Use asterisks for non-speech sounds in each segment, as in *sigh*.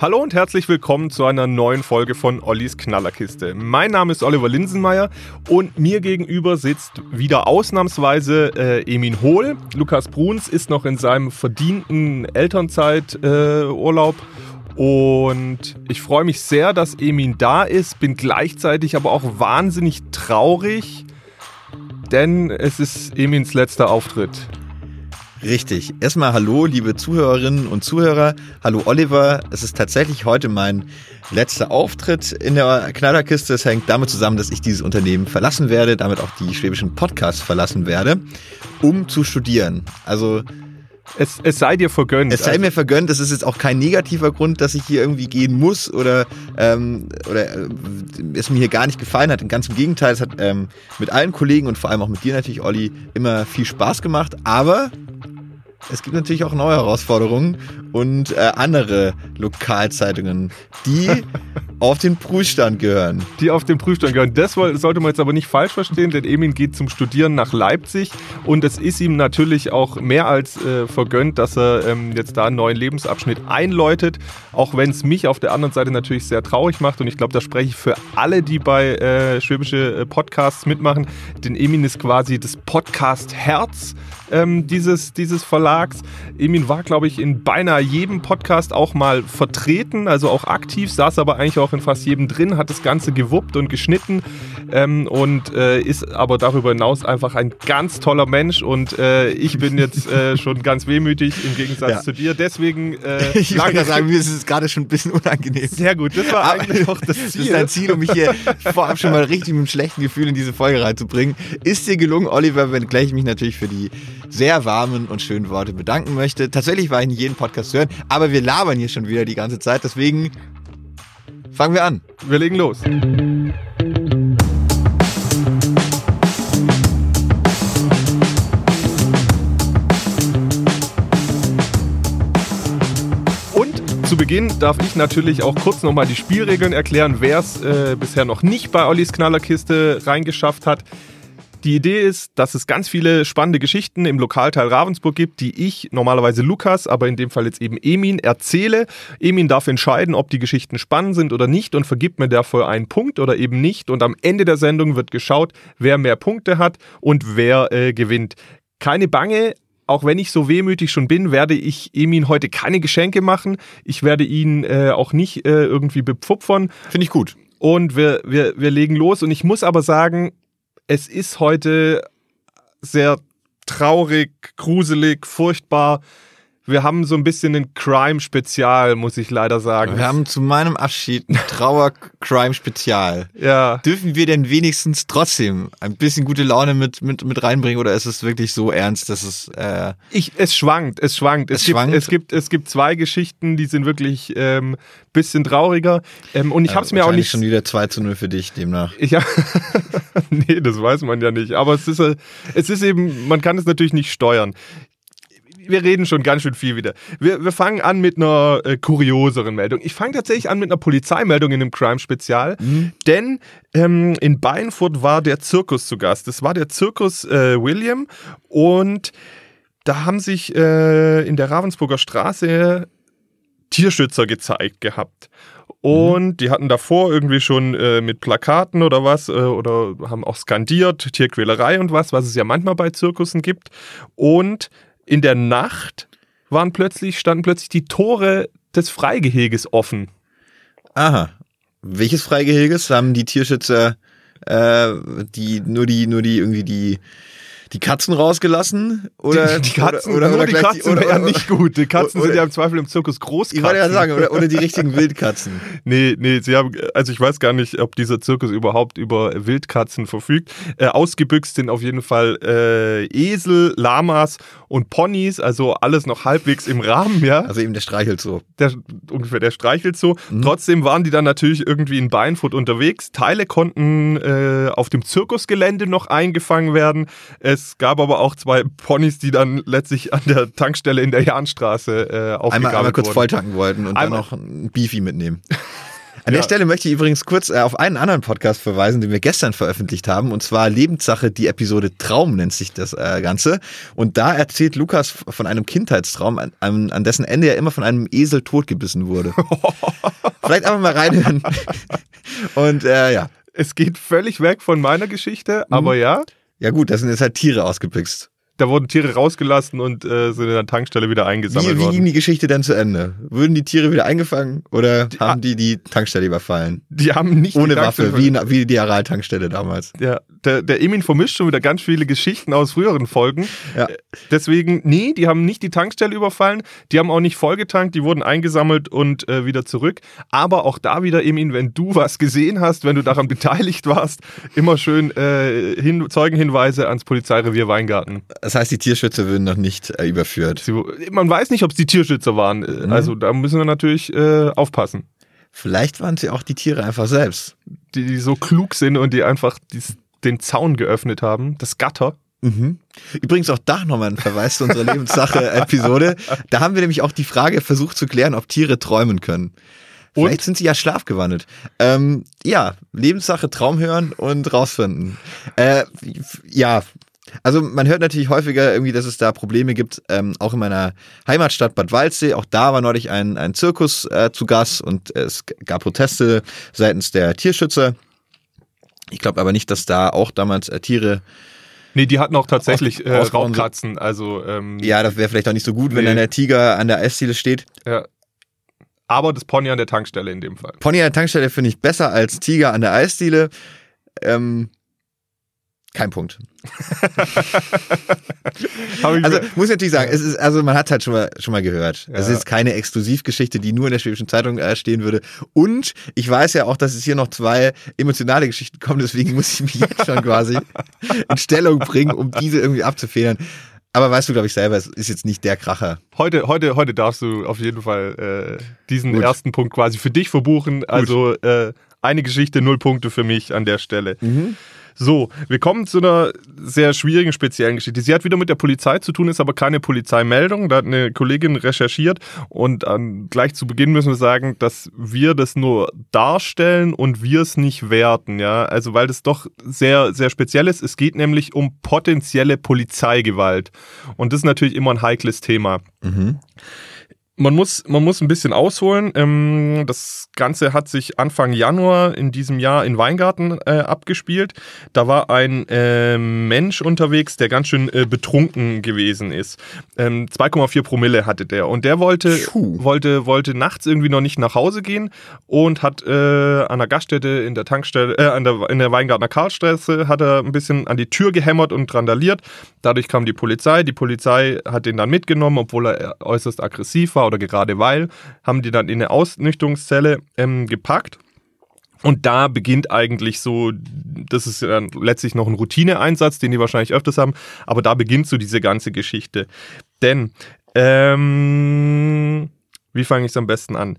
Hallo und herzlich willkommen zu einer neuen Folge von Ollis Knallerkiste. Mein Name ist Oliver Linsenmeier und mir gegenüber sitzt wieder ausnahmsweise äh, Emin Hohl. Lukas Bruns ist noch in seinem verdienten Elternzeiturlaub. Äh, und ich freue mich sehr, dass Emin da ist, bin gleichzeitig aber auch wahnsinnig traurig, denn es ist Emins letzter Auftritt. Richtig. Erstmal hallo, liebe Zuhörerinnen und Zuhörer. Hallo Oliver. Es ist tatsächlich heute mein letzter Auftritt in der Knallerkiste. Es hängt damit zusammen, dass ich dieses Unternehmen verlassen werde, damit auch die schwäbischen Podcasts verlassen werde, um zu studieren. Also es, es, sei dir vergönnt. Es sei also. mir vergönnt. Das ist jetzt auch kein negativer Grund, dass ich hier irgendwie gehen muss oder, ähm, oder äh, es mir hier gar nicht gefallen hat. Ganz im Gegenteil, es hat ähm, mit allen Kollegen und vor allem auch mit dir natürlich, Olli, immer viel Spaß gemacht. Aber es gibt natürlich auch neue Herausforderungen und äh, andere Lokalzeitungen, die *laughs* auf den Prüfstand gehören. Die auf den Prüfstand gehören. Das sollte man jetzt aber nicht falsch verstehen, denn Emin geht zum Studieren nach Leipzig und es ist ihm natürlich auch mehr als äh, vergönnt, dass er ähm, jetzt da einen neuen Lebensabschnitt einläutet, auch wenn es mich auf der anderen Seite natürlich sehr traurig macht und ich glaube, da spreche ich für alle, die bei äh, schwäbische äh, Podcasts mitmachen, denn Emin ist quasi das Podcast-Herz ähm, dieses, dieses Verlags. Emin war, glaube ich, in beinahe jedem Podcast auch mal vertreten, also auch aktiv, saß aber eigentlich auch in fast jedem drin, hat das Ganze gewuppt und geschnitten ähm, und äh, ist aber darüber hinaus einfach ein ganz toller Mensch und äh, ich bin jetzt äh, *laughs* schon ganz wehmütig im Gegensatz ja. zu dir. Deswegen. Äh, *laughs* ich wollte sagen, mir ist es gerade schon ein bisschen unangenehm. Sehr gut, das war eigentlich auch das Ziel. *laughs* Das ist dein Ziel, um mich hier vorab schon mal richtig mit einem schlechten Gefühl in diese Folge reinzubringen. Ist dir gelungen, Oliver, wenngleich ich mich natürlich für die sehr warmen und schönen Worte bedanken möchte. Tatsächlich war ich in jedem Podcast zu hören, aber wir labern hier schon wieder die ganze Zeit, deswegen fangen wir an. Wir legen los. Zu Beginn darf ich natürlich auch kurz nochmal die Spielregeln erklären, wer es äh, bisher noch nicht bei Ollis Knallerkiste reingeschafft hat. Die Idee ist, dass es ganz viele spannende Geschichten im Lokalteil Ravensburg gibt, die ich normalerweise Lukas, aber in dem Fall jetzt eben Emin erzähle. Emin darf entscheiden, ob die Geschichten spannend sind oder nicht und vergibt mir dafür einen Punkt oder eben nicht. Und am Ende der Sendung wird geschaut, wer mehr Punkte hat und wer äh, gewinnt. Keine Bange, auch wenn ich so wehmütig schon bin, werde ich Emin heute keine Geschenke machen. Ich werde ihn äh, auch nicht äh, irgendwie bepfupfern. Finde ich gut. Und wir, wir, wir legen los. Und ich muss aber sagen, es ist heute sehr traurig, gruselig, furchtbar wir haben so ein bisschen ein Crime-Spezial, muss ich leider sagen. Wir haben zu meinem Abschied ein Trauer-Crime-Spezial. ja. Dürfen wir denn wenigstens trotzdem ein bisschen gute Laune mit, mit, mit reinbringen oder ist es wirklich so ernst, dass es. Äh ich, es schwankt, es schwankt. Es, es, schwankt. Gibt, es, gibt, es gibt zwei Geschichten, die sind wirklich ähm, bisschen trauriger. Ähm, und ich ja, habe es mir auch nicht. schon wieder 2 zu 0 für dich demnach. Ja. *laughs* nee, das weiß man ja nicht. Aber es ist, äh, es ist eben, man kann es natürlich nicht steuern wir reden schon ganz schön viel wieder. Wir, wir fangen an mit einer äh, kurioseren Meldung. Ich fange tatsächlich an mit einer Polizeimeldung in einem Crime-Spezial, mhm. denn ähm, in Beinfurt war der Zirkus zu Gast. Das war der Zirkus äh, William und da haben sich äh, in der Ravensburger Straße Tierschützer gezeigt gehabt. Und mhm. die hatten davor irgendwie schon äh, mit Plakaten oder was äh, oder haben auch skandiert, Tierquälerei und was, was es ja manchmal bei Zirkussen gibt. Und in der Nacht waren plötzlich, standen plötzlich die Tore des Freigeheges offen. Aha. Welches Freigeheges haben die Tierschützer, äh, die, nur die, nur die, irgendwie die, die Katzen rausgelassen? Oder, die, die Katzen, oder, oder, oder die Katzen oder, wären oder, nicht gut. Die Katzen oder- sind ja im Zweifel im Zirkus Großkatzen. Ich wollte ja sagen, oder, oder die richtigen Wildkatzen. *laughs* Nee, nee, sie haben, also ich weiß gar nicht, ob dieser Zirkus überhaupt über Wildkatzen verfügt. Äh, ausgebüxt sind auf jeden Fall äh, Esel, Lamas und Ponys, also alles noch halbwegs im Rahmen, ja. Also eben der streichelt so. der, ungefähr der streichelt so. Trotzdem waren die dann natürlich irgendwie in Beinfurt unterwegs. Teile konnten äh, auf dem Zirkusgelände noch eingefangen werden. Es gab aber auch zwei Ponys, die dann letztlich an der Tankstelle in der Jahnstraße äh, aufgegabelt Einmal, einmal kurz volltanken wollten und Einmal- dann noch ein Beefy mitnehmen. *laughs* An Ja. der Stelle möchte ich übrigens kurz äh, auf einen anderen Podcast verweisen, den wir gestern veröffentlicht haben, und zwar Lebenssache, die Episode Traum nennt sich das äh, Ganze. Und da erzählt Lukas von einem Kindheitstraum, an, an, dessen Ende er immer von einem Esel totgebissen wurde. *laughs* Vielleicht einfach mal reinhören. Und äh, ja. Es geht völlig weg von meiner Geschichte, Mhm. aber ja, Ja gut, da sind jetzt halt Tiere ausgebüxt. Da wurden Tiere rausgelassen und äh, sind in der Tankstelle wieder eingesammelt Wie, wie ging worden. die Geschichte denn zu Ende? Wurden die Tiere wieder eingefangen oder haben die die Tankstelle überfallen? Die haben nicht Ohne die Waffe, wie, wie die Aral-Tankstelle damals. Ja, der, der Emin vermischt schon wieder ganz viele Geschichten aus früheren Folgen. Ja. Äh, Deswegen, nee, die haben nicht die Tankstelle überfallen, die haben auch nicht vollgetankt, die wurden eingesammelt und äh, wieder zurück. Aber auch da wieder, Emin, wenn du was gesehen hast, wenn du daran *laughs* beteiligt warst, immer schön äh, hin, Zeugenhinweise ans Polizeirevier Weingarten. Das heißt, die Tierschützer würden noch nicht äh, überführt. Sie, man weiß nicht, ob es die Tierschützer waren. Äh, Mhm. Also da müssen wir natürlich äh, aufpassen. Vielleicht waren sie auch die Tiere einfach selbst. Die, die so klug sind und die einfach dies, den Zaun geöffnet haben, das Gatter. Mhm. Übrigens auch da nochmal ein Verweis zu unserer Lebenssache-Episode. Da haben wir nämlich auch die Frage versucht zu klären, ob Tiere träumen können. Und? Vielleicht sind sie ja schlafgewandelt. Ähm, ja, Lebenssache, Traum hören und rausfinden. Äh, ja, also man hört natürlich häufiger irgendwie, dass es da Probleme gibt, ähm, auch in meiner Heimatstadt Bad Waldsee. Auch da war neulich ein, ein Zirkus äh, zu Gast und es gab Proteste seitens der Tierschützer. Ich glaube aber nicht, dass da auch damals äh, Tiere Nee, die hatten auch tatsächlich äh, Raubkatzen. Also, ähm, Ja, das wäre vielleicht auch nicht so gut, wenn Nee. dann der Tiger an der Eisdiele steht. ja. Aber das Pony an der Tankstelle in dem Fall. Pony an der Tankstelle finde ich besser als Tiger an der Eisdiele. Ähm, kein Punkt. *laughs* Also muss ich natürlich sagen, es ist, also man hat halt schon mal, schon mal gehört. Es Ja. ist keine Exklusivgeschichte, die nur in der Schwäbischen Zeitung äh, stehen würde. Und ich weiß ja auch, dass es hier noch zwei emotionale Geschichten kommen, deswegen muss ich mich jetzt schon quasi in Stellung bringen, um diese irgendwie abzufedern. Aber weißt du, glaube ich, selber, es ist jetzt nicht der Kracher. heute, heute, heute darfst du auf jeden Fall äh, diesen Gut. ersten Punkt quasi für dich verbuchen. Also äh, eine Geschichte, null Punkte für mich an der Stelle. So, wir kommen zu einer sehr schwierigen, speziellen Geschichte. Sie hat wieder mit der Polizei zu tun, ist aber keine Polizeimeldung. Da hat eine Kollegin recherchiert und ähm, gleich zu Beginn müssen wir sagen, dass wir das nur darstellen und wir es nicht werten, ja. Also, weil das doch sehr, sehr speziell ist. Es geht nämlich um potenzielle Polizeigewalt. Und das ist natürlich immer ein heikles Thema. Man muss, man muss ein bisschen ausholen. Ähm, das Ganze hat sich Anfang Januar in diesem Jahr in Weingarten äh, abgespielt. Da war ein äh, Mensch unterwegs, der ganz schön äh, betrunken gewesen ist. Ähm, 2,4 Promille hatte der. Und der wollte, Puh. wollte, wollte nachts irgendwie noch nicht nach Hause gehen und hat äh, an der Gaststätte in der Tankstelle, äh, an der, in der Weingartner Karlstraße, hat er ein bisschen an die Tür gehämmert und randaliert. Dadurch kam die Polizei. Die Polizei hat den dann mitgenommen, obwohl er äußerst aggressiv war oder gerade weil, haben die dann in eine Ausnüchterungszelle ähm, gepackt. Und da beginnt eigentlich so, das ist dann letztlich noch ein Routineeinsatz, den die wahrscheinlich öfters haben, aber da beginnt so diese ganze Geschichte. Denn, ähm, wie fange ich es am besten an?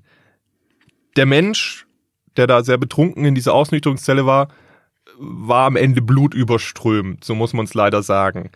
Der Mensch, der da sehr betrunken in dieser Ausnüchterungszelle war, war am Ende blutüberströmt, so muss man es leider sagen.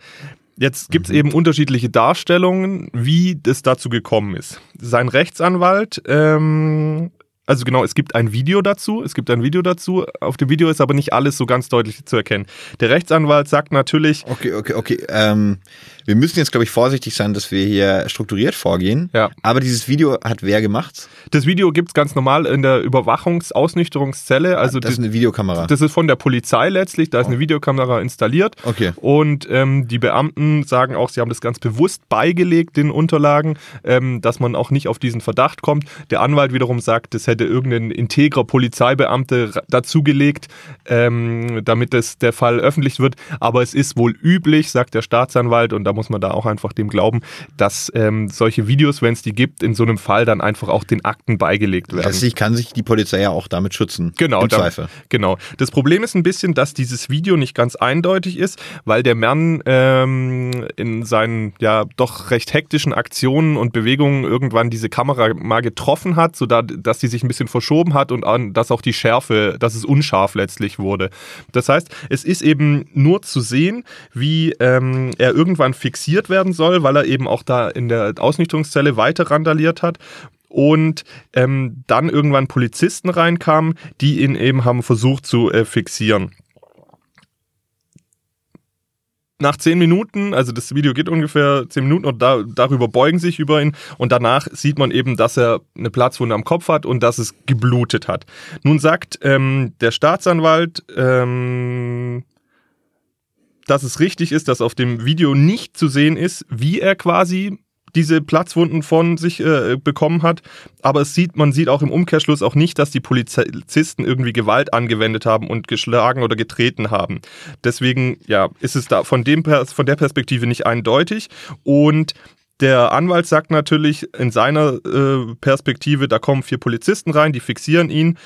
Jetzt gibt es eben unterschiedliche Darstellungen, wie das dazu gekommen ist. Sein Rechtsanwalt, ähm, also genau, es gibt ein Video dazu, es gibt ein Video dazu. Auf dem Video ist aber nicht alles so ganz deutlich zu erkennen. Der Rechtsanwalt sagt natürlich, Okay, okay, okay. Ähm, wir müssen jetzt, glaube ich, vorsichtig sein, dass wir hier strukturiert vorgehen. Ja. Aber dieses Video hat wer gemacht? das Video gibt es ganz normal in der Überwachungs-Ausnüchterungszelle. Also das ist eine Videokamera. das ist von der Polizei letztlich, da ist eine Videokamera installiert. Okay. Und ähm, die Beamten sagen auch, sie haben das ganz bewusst beigelegt, den Unterlagen, ähm, dass man auch nicht auf diesen Verdacht kommt. Der Anwalt wiederum sagt, das hätte hätte irgendein integrer Polizeibeamte dazugelegt, ähm, damit das, der Fall öffentlich wird. Aber es ist wohl üblich, sagt der Staatsanwalt, und da muss man da auch einfach dem glauben, dass ähm, solche Videos, wenn es die gibt, in so einem Fall dann einfach auch den Akten beigelegt werden. Letztlich kann sich die Polizei ja auch damit schützen. Genau, Im da- Zweifel. Genau. Das Problem ist ein bisschen, dass dieses Video nicht ganz eindeutig ist, weil der Mann ähm, in seinen ja doch recht hektischen Aktionen und Bewegungen irgendwann diese Kamera mal getroffen hat, so da, dass sie sich ein bisschen verschoben hat und an, dass auch die Schärfe, dass es unscharf letztlich wurde. Das heißt, es ist eben nur zu sehen, wie ähm, er irgendwann fixiert werden soll, weil er eben auch da in der Ausnüchterungszelle weiter randaliert hat und ähm, dann irgendwann Polizisten reinkamen, die ihn eben haben versucht zu äh, fixieren. Nach zehn Minuten, also das Video geht ungefähr zehn Minuten und da, darüber beugen sich über ihn und danach sieht man eben, dass er eine Platzwunde am Kopf hat und dass es geblutet hat. Nun sagt ähm, der Staatsanwalt, ähm, dass es richtig ist, dass auf dem Video nicht zu sehen ist, wie er quasi diese Platzwunden von sich äh, bekommen hat. Aber es sieht, man sieht auch im Umkehrschluss auch nicht, dass die Polizisten irgendwie Gewalt angewendet haben und geschlagen oder getreten haben. Deswegen, ja, ist es da von dem von der Perspektive nicht eindeutig. Und der Anwalt sagt natürlich in seiner äh, Perspektive, da kommen vier Polizisten rein, die fixieren ihn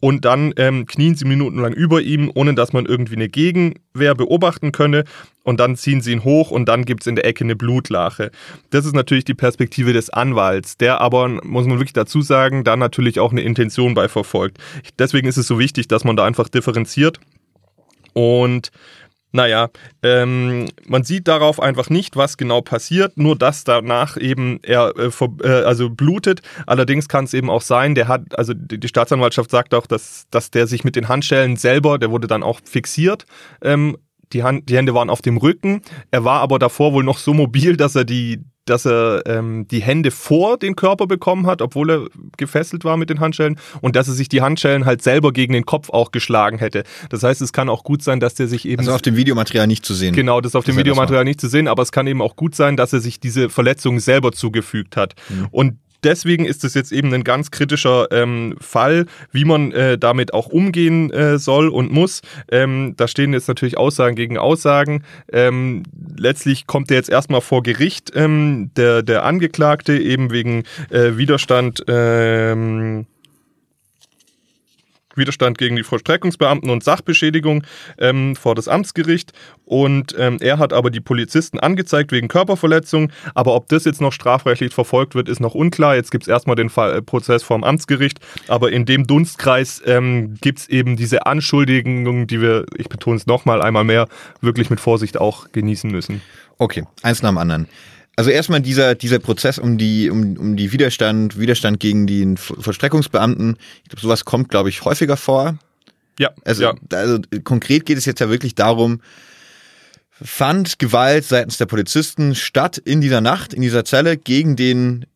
und dann ähm, knien sie minutenlang über ihm, ohne dass man irgendwie eine Gegenwehr beobachten könne. Und dann ziehen sie ihn hoch und dann gibt's in der Ecke eine Blutlache. Das ist natürlich die Perspektive des Anwalts, der aber, muss man wirklich dazu sagen, da natürlich auch eine Intention bei verfolgt. Deswegen ist es so wichtig, dass man da einfach differenziert. Und naja, ähm, man sieht darauf einfach nicht, was genau passiert, nur dass danach eben er äh, ver- äh, also blutet. Allerdings kann es eben auch sein, der hat, also die, die Staatsanwaltschaft sagt auch, dass, dass der sich mit den Handschellen selber, der wurde dann auch fixiert. Ähm, die, Hand, die Hände waren auf dem Rücken. Er war aber davor wohl noch so mobil, dass er die, dass er ähm, die Hände vor den Körper bekommen hat, obwohl er gefesselt war mit den Handschellen und dass er sich die Handschellen halt selber gegen den Kopf auch geschlagen hätte. Das heißt, es kann auch gut sein, dass der sich eben Also auf dem Videomaterial nicht zu sehen. Genau, das ist auf dem er Videomaterial nicht zu sehen, aber es kann eben auch gut sein, dass er sich diese Verletzung selber zugefügt hat. Mhm. Und deswegen ist es jetzt eben ein ganz kritischer ähm, Fall, wie man äh, damit auch umgehen äh, soll und muss. Ähm, da stehen jetzt natürlich Aussagen gegen Aussagen. Ähm, letztlich kommt er jetzt erstmal vor Gericht, ähm, der, der Angeklagte, eben wegen äh, Widerstand. Ähm, Widerstand gegen die Vollstreckungsbeamten und Sachbeschädigung ähm, vor das Amtsgericht. Und ähm, er hat aber die Polizisten angezeigt wegen Körperverletzung. Aber ob das jetzt noch strafrechtlich verfolgt wird, ist noch unklar. Jetzt gibt es erstmal den Fall, äh, Prozess vor dem Amtsgericht. Aber in dem Dunstkreis ähm, gibt es eben diese Anschuldigungen, die wir, ich betone es nochmal einmal mehr, wirklich mit Vorsicht auch genießen müssen. Okay, eins nach dem anderen. Also erstmal dieser, dieser Prozess um die, um, um die Widerstand, Widerstand gegen den Vo- Vollstreckungsbeamten. Ich glaube, sowas kommt, glaube ich, häufiger vor. Ja, Also, ja. also konkret geht es jetzt ja wirklich darum, fand Gewalt seitens der Polizisten statt in dieser Nacht, in dieser Zelle gegen den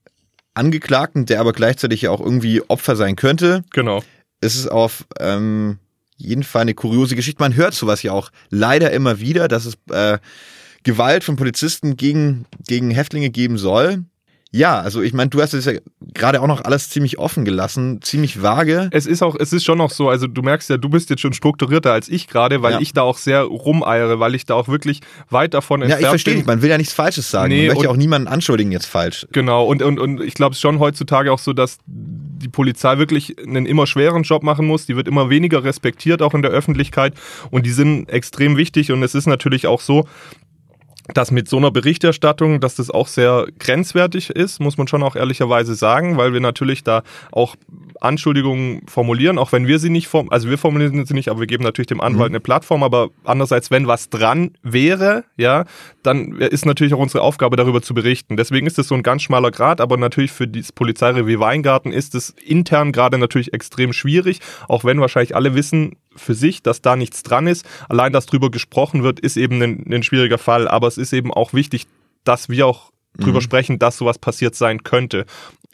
Angeklagten, der aber gleichzeitig ja auch irgendwie Opfer sein könnte. genau. Es ist auf ähm, jeden Fall eine kuriose Geschichte. Man hört sowas ja auch leider immer wieder, dass es äh, Gewalt von Polizisten gegen, gegen Häftlinge geben soll. Ja, also ich meine, du hast es ja gerade auch noch alles ziemlich offen gelassen, ziemlich vage. Es ist auch, es ist schon noch so, also du merkst ja, du bist jetzt schon strukturierter als ich gerade, weil Ja. ich da auch sehr rumeiere, weil ich da auch wirklich weit davon Ja, entfernt ich verstehe bin. nicht, man will ja nichts Falsches sagen. Nee, man möchte ja auch niemanden anschuldigen jetzt falsch. Genau, und, und, und ich glaube schon heutzutage auch so, dass die Polizei wirklich einen immer schweren Job machen muss. Die wird immer weniger respektiert, auch in der Öffentlichkeit. Und die sind extrem wichtig. Und es ist natürlich auch so, dass mit so einer Berichterstattung, dass das auch sehr grenzwertig ist, muss man schon auch ehrlicherweise sagen, weil wir natürlich da auch Anschuldigungen formulieren, auch wenn wir sie nicht form also wir formulieren sie nicht, aber wir geben natürlich dem Anwalt eine Plattform, aber andererseits, wenn was dran wäre, ja, dann ist natürlich auch unsere Aufgabe, darüber zu berichten. Deswegen ist das so ein ganz schmaler Grad, aber natürlich für das Polizeirevier Weingarten ist es intern gerade natürlich extrem schwierig, auch wenn wahrscheinlich alle wissen für sich, dass da nichts dran ist. Allein, dass drüber gesprochen wird, ist eben ein, ein schwieriger Fall, aber es ist eben auch wichtig, dass wir auch drüber sprechen, dass sowas passiert sein könnte.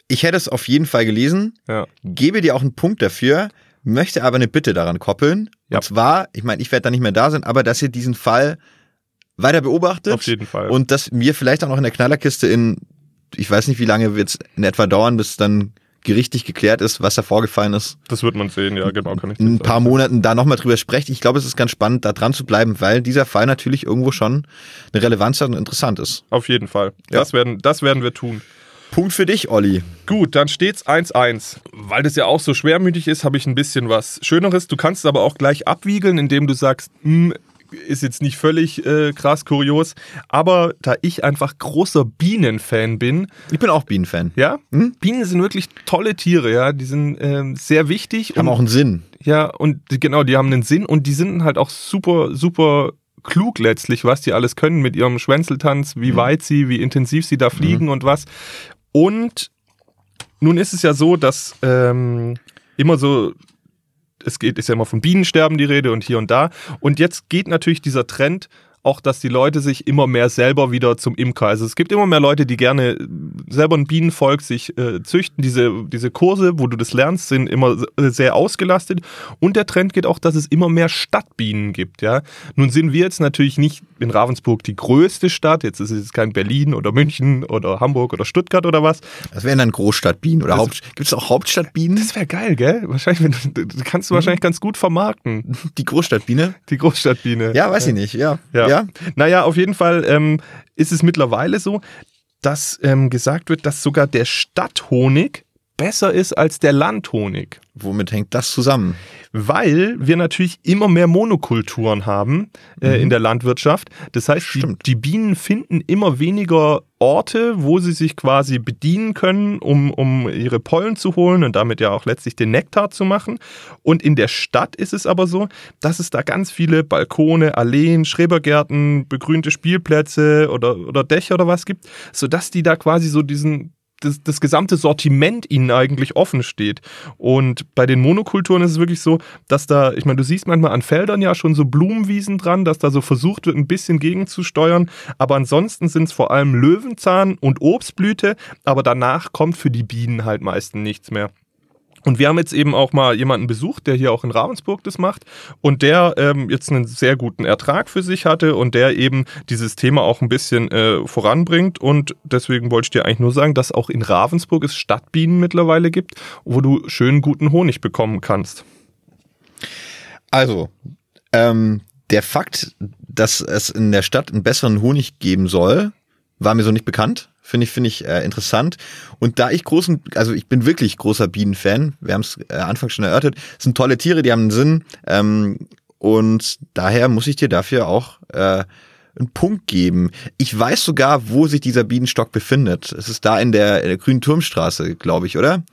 Ich hätte es auf jeden Fall gelesen, Ja. gebe dir auch einen Punkt dafür, möchte aber eine Bitte daran koppeln. Ja. Und zwar, ich meine, ich werde da nicht mehr da sein, aber dass ihr diesen Fall weiter beobachtet. Auf jeden Fall. Und dass wir vielleicht auch noch in der Knallerkiste in, ich weiß nicht, wie lange wird es in etwa dauern, bis dann gerichtlich geklärt ist, was da vorgefallen ist, Das wird man sehen, ja, genau, kann ich in ein sagen. paar Monaten da nochmal drüber sprecht. Ich glaube, es ist ganz spannend, da dran zu bleiben, weil dieser Fall natürlich irgendwo schon eine Relevanz hat und interessant ist. Auf jeden Fall. Ja. Das, werden, das werden wir tun. Punkt für dich, Olli. Gut, dann steht's 1-1. Weil das ja auch so schwermütig ist, habe ich ein bisschen was Schöneres. Du kannst es aber auch gleich abwiegeln, indem du sagst, hm, ist jetzt nicht völlig äh, krass kurios. Aber da ich einfach großer Bienenfan bin, Ich bin auch Bienenfan. ja, Hm? Bienen sind wirklich tolle Tiere, ja. Die sind ähm, sehr wichtig. Haben und- auch einen Sinn. Ja, und genau, die haben einen Sinn und die sind halt auch super, super klug letztlich, was die alles können mit ihrem Schwänzeltanz, wie weit sie, wie intensiv sie da fliegen und was. Und nun ist es ja so, dass ähm, immer so, es geht, ist ja immer von Bienensterben die Rede und hier und da. Und jetzt geht natürlich dieser Trend auch, dass die Leute sich immer mehr selber wieder zum Imker. Also es gibt immer mehr Leute, die gerne selber ein Bienenvolk sich äh, züchten. Diese, diese Kurse, wo du das lernst, sind immer äh, sehr ausgelastet. Und der Trend geht auch, dass es immer mehr Stadtbienen gibt. Ja, nun sind wir jetzt natürlich nicht in Ravensburg die größte Stadt. Jetzt ist es kein Berlin oder München oder Hamburg oder Stuttgart oder was. Das wären dann Großstadtbienen oder Haupt. Gibt es auch Hauptstadtbienen? Das wäre geil, gell? Wahrscheinlich, wenn du, du kannst du wahrscheinlich ganz gut vermarkten, Die Großstadtbiene? die Großstadtbiene. Ja, weiß ich nicht. Ja. Ja. Ja. Naja, auf jeden Fall ähm, ist es mittlerweile so, dass ähm, gesagt wird, dass sogar der Stadthonig besser ist als der Landhonig. Womit hängt das zusammen? Weil wir natürlich immer mehr Monokulturen haben äh, in der Landwirtschaft. Das heißt, die, die Bienen finden immer weniger Orte, wo sie sich quasi bedienen können, um, um ihre Pollen zu holen und damit ja auch letztlich den Nektar zu machen. Und in der Stadt ist es aber so, dass es da ganz viele Balkone, Alleen, Schrebergärten, begrünte Spielplätze oder, oder Dächer oder was gibt, sodass die da quasi so diesen das, das gesamte Sortiment ihnen eigentlich offen steht. Und bei den Monokulturen ist es wirklich so, dass da, ich meine, du siehst manchmal an Feldern ja schon so Blumenwiesen dran, dass da so versucht wird, ein bisschen gegenzusteuern. Aber ansonsten sind es vor allem Löwenzahn und Obstblüte, aber danach kommt für die Bienen halt meistens nichts mehr. Und wir haben jetzt eben auch mal jemanden besucht, der hier auch in Ravensburg das macht und der ähm, jetzt einen sehr guten Ertrag für sich hatte und der eben dieses Thema auch ein bisschen äh, voranbringt. Und deswegen wollte ich dir eigentlich nur sagen, dass auch in Ravensburg es Stadtbienen mittlerweile gibt, wo du schön guten Honig bekommen kannst. Also, ähm, der Fakt, dass es in der Stadt einen besseren Honig geben soll, war mir so nicht bekannt. Finde ich, finde ich äh, interessant. Und da ich großen, also ich bin wirklich großer Bienenfan, wir haben es äh, anfangs schon erörtert, es sind tolle Tiere, die haben einen Sinn. Ähm, und daher muss ich dir dafür auch äh, einen Punkt geben. Ich weiß sogar, wo sich dieser Bienenstock befindet. Es ist da in der, in der Grünen Turmstraße, glaube ich, oder?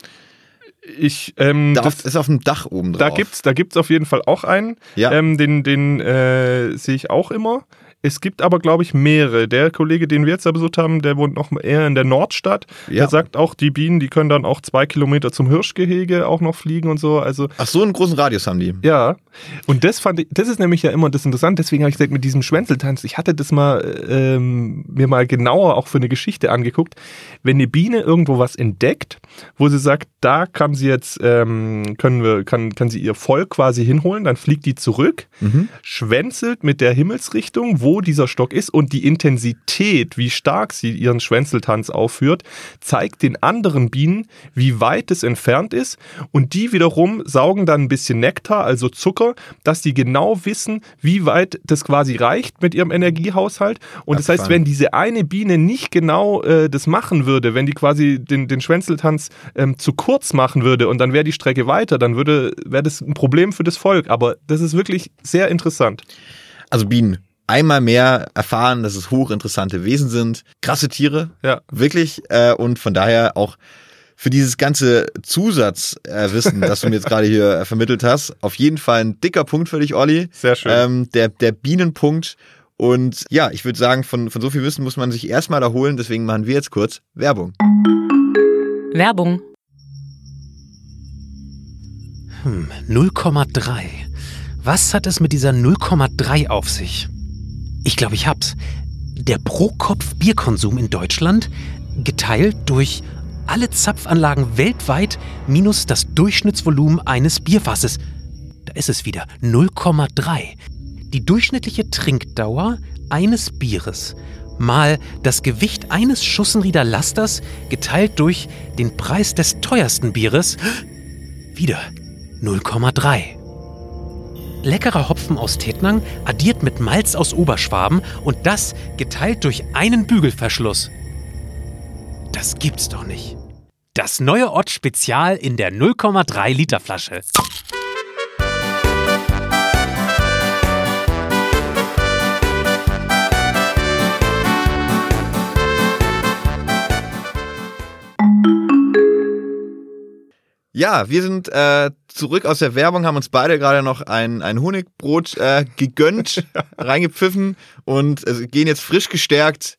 Ich, ähm, Da das, ist auf dem Dach oben drauf. da gibt's, da gibt's auf jeden Fall auch einen. Ja. Ähm, den den äh, sehe ich auch immer. Es gibt aber, glaube ich, mehrere. Der Kollege, den wir jetzt da besucht haben, der wohnt noch eher in der Nordstadt. Ja. Der sagt auch, die Bienen, die können dann auch zwei Kilometer zum Hirschgehege auch noch fliegen und so. Also Ach, so einen großen Radius haben die. ja, und das fand ich, das ist nämlich ja immer das Interessante, deswegen habe ich gesagt, mit diesem Schwänzeltanz, ich hatte das mal ähm, mir mal genauer auch für eine Geschichte angeguckt. Wenn eine Biene irgendwo was entdeckt, wo sie sagt, da kann sie jetzt, ähm, können wir, kann, kann sie ihr Volk quasi hinholen, dann fliegt die zurück, schwänzelt mit der Himmelsrichtung, wo dieser Stock ist und die Intensität, wie stark sie ihren Schwänzeltanz aufführt, zeigt den anderen Bienen, wie weit es entfernt ist und die wiederum saugen dann ein bisschen Nektar, also Zucker, dass die genau wissen, wie weit das quasi reicht mit ihrem Energiehaushalt. Und das heißt, wenn diese eine Biene nicht genau äh, das machen würde, wenn die quasi den, den Schwänzeltanz ähm, zu kurz machen würde und dann wäre die Strecke weiter, dann würde wäre das ein Problem für das Volk. Aber das ist wirklich sehr interessant. Also Bienen. Einmal mehr erfahren, dass es hochinteressante Wesen sind. Krasse Tiere. Ja. Wirklich. Äh, und von daher auch für dieses ganze Zusatzwissen, äh, das du mir jetzt *laughs* gerade hier äh, vermittelt hast, auf jeden Fall ein dicker Punkt für dich, Olli. Sehr schön. Ähm, der, der Bienenpunkt. Und ja, ich würde sagen, von, von so viel Wissen muss man sich erstmal erholen. Deswegen machen wir jetzt kurz Werbung. Werbung. Hm, 0,3. Was hat es mit dieser 0,3 auf sich? Ich glaube, ich hab's. Der Pro-Kopf-Bierkonsum in Deutschland geteilt durch alle Zapfanlagen weltweit minus das Durchschnittsvolumen eines Bierfasses. Da ist es wieder 0,3. Die durchschnittliche Trinkdauer eines Bieres mal das Gewicht eines Schussenrieder Lasters geteilt durch den Preis des teuersten Bieres. Wieder 0,3. Leckerer Hopfen aus Tettnang addiert mit Malz aus Oberschwaben und das geteilt durch einen Bügelverschluss. Das gibt's doch nicht. Das neue Ott Spezial in der 0,3 Liter Flasche. Ja, wir sind äh, zurück aus der Werbung, haben uns beide gerade noch ein, ein Honigbrot äh, gegönnt, *laughs* reingepfiffen und äh, gehen jetzt frisch gestärkt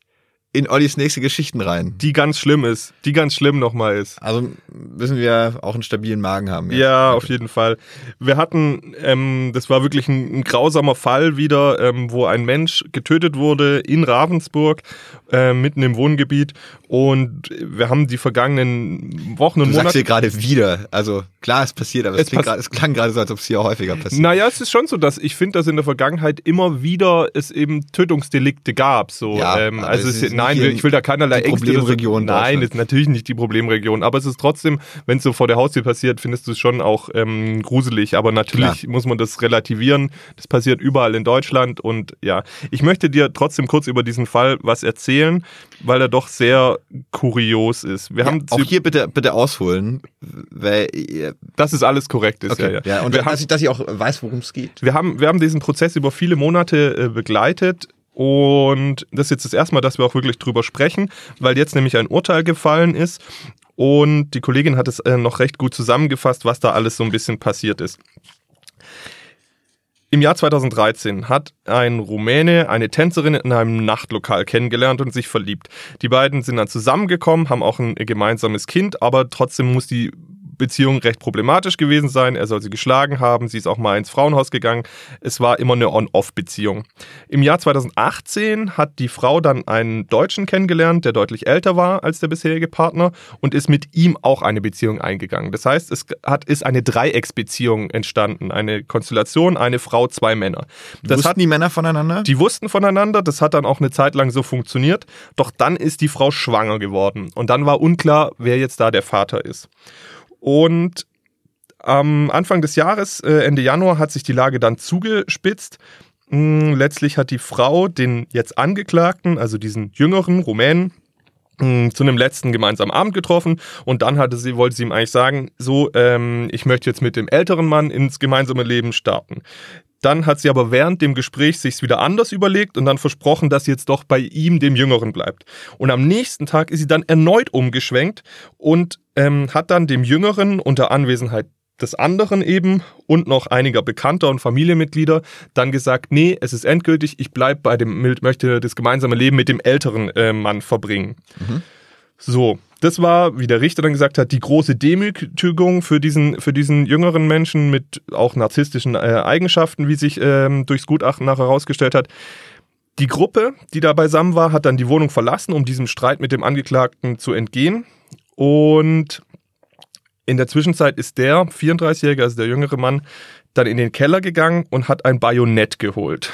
in Ollis nächste Geschichten rein. Die ganz schlimm ist. Die ganz schlimm nochmal ist. Also müssen wir auch einen stabilen Magen haben. jetzt. Ja, auf jeden Fall. Wir hatten, ähm, das war wirklich ein, ein grausamer Fall wieder, ähm, wo ein Mensch getötet wurde in Ravensburg, äh, mitten im Wohngebiet. Und wir haben die vergangenen Wochen und Du sagst Monate. hier gerade wieder. Also klar, es passiert, aber es, Es pass- grad, es klang gerade so, als ob es hier häufiger passiert. Naja, es ist schon so, dass ich finde, dass in der Vergangenheit immer wieder es eben Tötungsdelikte gab. So, Ja, ähm, also es, ist nein, hier ich will da keinerlei die Problemregion Nein, ist natürlich nicht die Problemregion, aber es ist trotzdem, wenn es so vor der Haustür passiert, findest du es schon auch ähm, gruselig. Aber natürlich muss man das relativieren. Das passiert überall in Deutschland und ja, ich möchte dir trotzdem kurz über diesen Fall was erzählen, weil er doch sehr kurios ist. Wir Ja, haben auch hier bitte, bitte ausholen, weil das ist alles korrekt ist, okay, ja, ja, ja. und Wir haben- dass ich, dass ich auch weiß, worum es geht. Wir haben, wir haben diesen Prozess über viele Monate äh, begleitet und das ist jetzt das erste Mal, dass wir auch wirklich drüber sprechen, weil jetzt nämlich ein Urteil gefallen ist und die Kollegin hat es äh, noch recht gut zusammengefasst, was da alles so ein bisschen passiert ist. Im Jahr 2013 hat ein Rumäne eine Tänzerin in einem Nachtlokal kennengelernt und sich verliebt. Die beiden sind dann zusammengekommen, haben auch ein gemeinsames Kind, aber trotzdem muss die Beziehung recht problematisch gewesen sein. Er soll sie geschlagen haben, sie ist auch mal ins Frauenhaus gegangen. Es war immer eine On-Off-Beziehung. Im Jahr 2018 hat die Frau dann einen Deutschen kennengelernt, der deutlich älter war als der bisherige Partner und ist mit ihm auch eine Beziehung eingegangen. Das heißt, es hat, ist eine Dreiecksbeziehung entstanden. Eine Konstellation, eine Frau, zwei Männer. Das Wussten hat die Männer voneinander? die wussten voneinander, das hat dann auch eine Zeit lang so funktioniert. Doch dann ist die Frau schwanger geworden. Und dann war unklar, wer jetzt da der Vater ist. Und am Anfang des Jahres, äh, Ende Januar, hat sich die Lage dann zugespitzt. Mm, Letztlich hat die Frau den jetzt Angeklagten, also diesen jüngeren Rumänen, mm, zu einem letzten gemeinsamen Abend getroffen und dann hatte sie, wollte sie ihm eigentlich sagen, so, ähm, ich möchte jetzt mit dem älteren Mann ins gemeinsame Leben starten. Dann hat sie aber während dem Gespräch sich's wieder anders überlegt und dann versprochen, dass sie jetzt doch bei ihm, dem Jüngeren, bleibt. Und am nächsten Tag ist sie dann erneut umgeschwenkt und ähm, hat dann dem Jüngeren unter Anwesenheit des anderen eben und noch einiger Bekannter und Familienmitglieder dann gesagt, nee, es ist endgültig, ich bleib bei dem, möchte das gemeinsame Leben mit dem älteren äh, Mann verbringen. So, das war, wie der Richter dann gesagt hat, die große Demütigung für diesen, für diesen jüngeren Menschen mit auch narzisstischen äh, Eigenschaften, wie sich ähm, durchs Gutachten nachher herausgestellt hat. Die Gruppe, die da beisammen war, hat dann die Wohnung verlassen, um diesem Streit mit dem Angeklagten zu entgehen. Und in der Zwischenzeit ist der 34-Jährige, also der jüngere Mann, dann in den Keller gegangen und hat ein Bajonett geholt.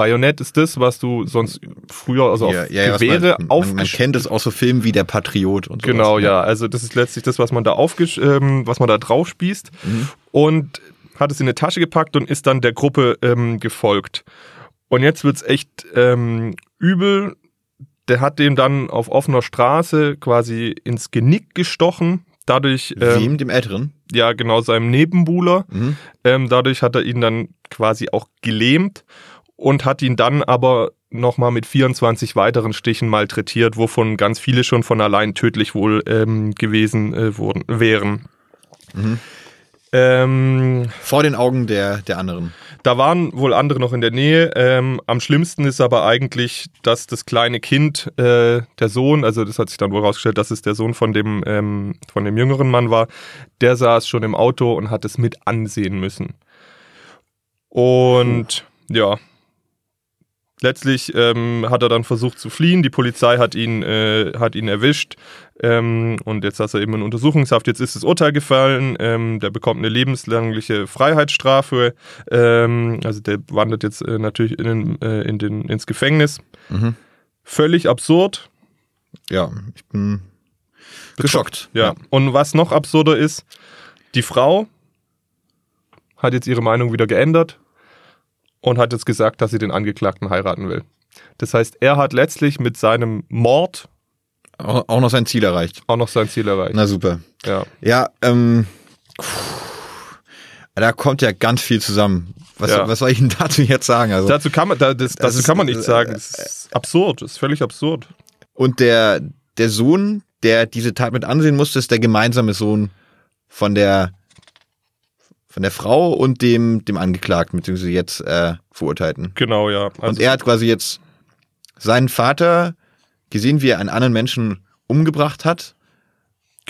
Bajonett ist das, was du sonst früher, also auf was Gewehre man, man, man kennt es aus so Filmen wie Der Patriot und so. Genau, ja. Also das ist letztlich das, was man da aufgesch ähm, was man da drauf spießt. Und hat es in eine Tasche gepackt und ist dann der Gruppe ähm, gefolgt. Und jetzt wird's echt ähm, übel. Der hat dem dann auf offener Straße quasi ins Genick gestochen. Dadurch, ähm, Wem, dem Älteren? ja genau, seinem Nebenbuhler. Mhm. Ähm, dadurch hat er ihn dann quasi auch gelähmt und hat ihn dann aber nochmal mit 24 weiteren Stichen malträtiert, wovon ganz viele schon von allein tödlich wohl ähm, gewesen äh, wurden, wären. Mhm. Ähm, Vor den Augen der, der anderen. da waren wohl andere noch in der Nähe. Ähm, am schlimmsten ist aber eigentlich, dass das kleine Kind, äh, der Sohn, also das hat sich dann wohl rausgestellt, dass es der Sohn von dem, ähm, von dem jüngeren Mann war, der saß schon im Auto und hat es mit ansehen müssen. Und ja, letztlich ähm, hat er dann versucht zu fliehen. Die Polizei hat ihn, äh, hat ihn erwischt. Ähm, und jetzt ist er eben in Untersuchungshaft. Jetzt ist das Urteil gefallen. Ähm, der bekommt eine lebenslängliche Freiheitsstrafe. Ähm, also der wandert jetzt äh, natürlich in, den, äh, in den, ins Gefängnis. Mhm. Völlig absurd. Ja, ich bin geschockt. Ja. Und was noch absurder ist, die Frau hat jetzt ihre Meinung wieder geändert und hat jetzt gesagt, dass sie den Angeklagten heiraten will. Das heißt, er hat letztlich mit seinem Mord Auch, noch sein Ziel erreicht. auch noch sein Ziel erreicht. Na super. Ja. Ja, ähm, da kommt ja ganz viel zusammen. Was, Ja. was soll ich denn dazu jetzt sagen? Also, Dazu kann man, da- das, dazu ist, kann man nichts äh, sagen. Das ist absurd. Das ist völlig absurd. und der, der Sohn, der diese Tat mit ansehen musste, ist der gemeinsame Sohn von der, von der Frau und dem, dem Angeklagten, beziehungsweise jetzt äh, Verurteilten. Genau, ja. Also, und er hat quasi jetzt seinen Vater gesehen, wie er einen anderen Menschen umgebracht hat.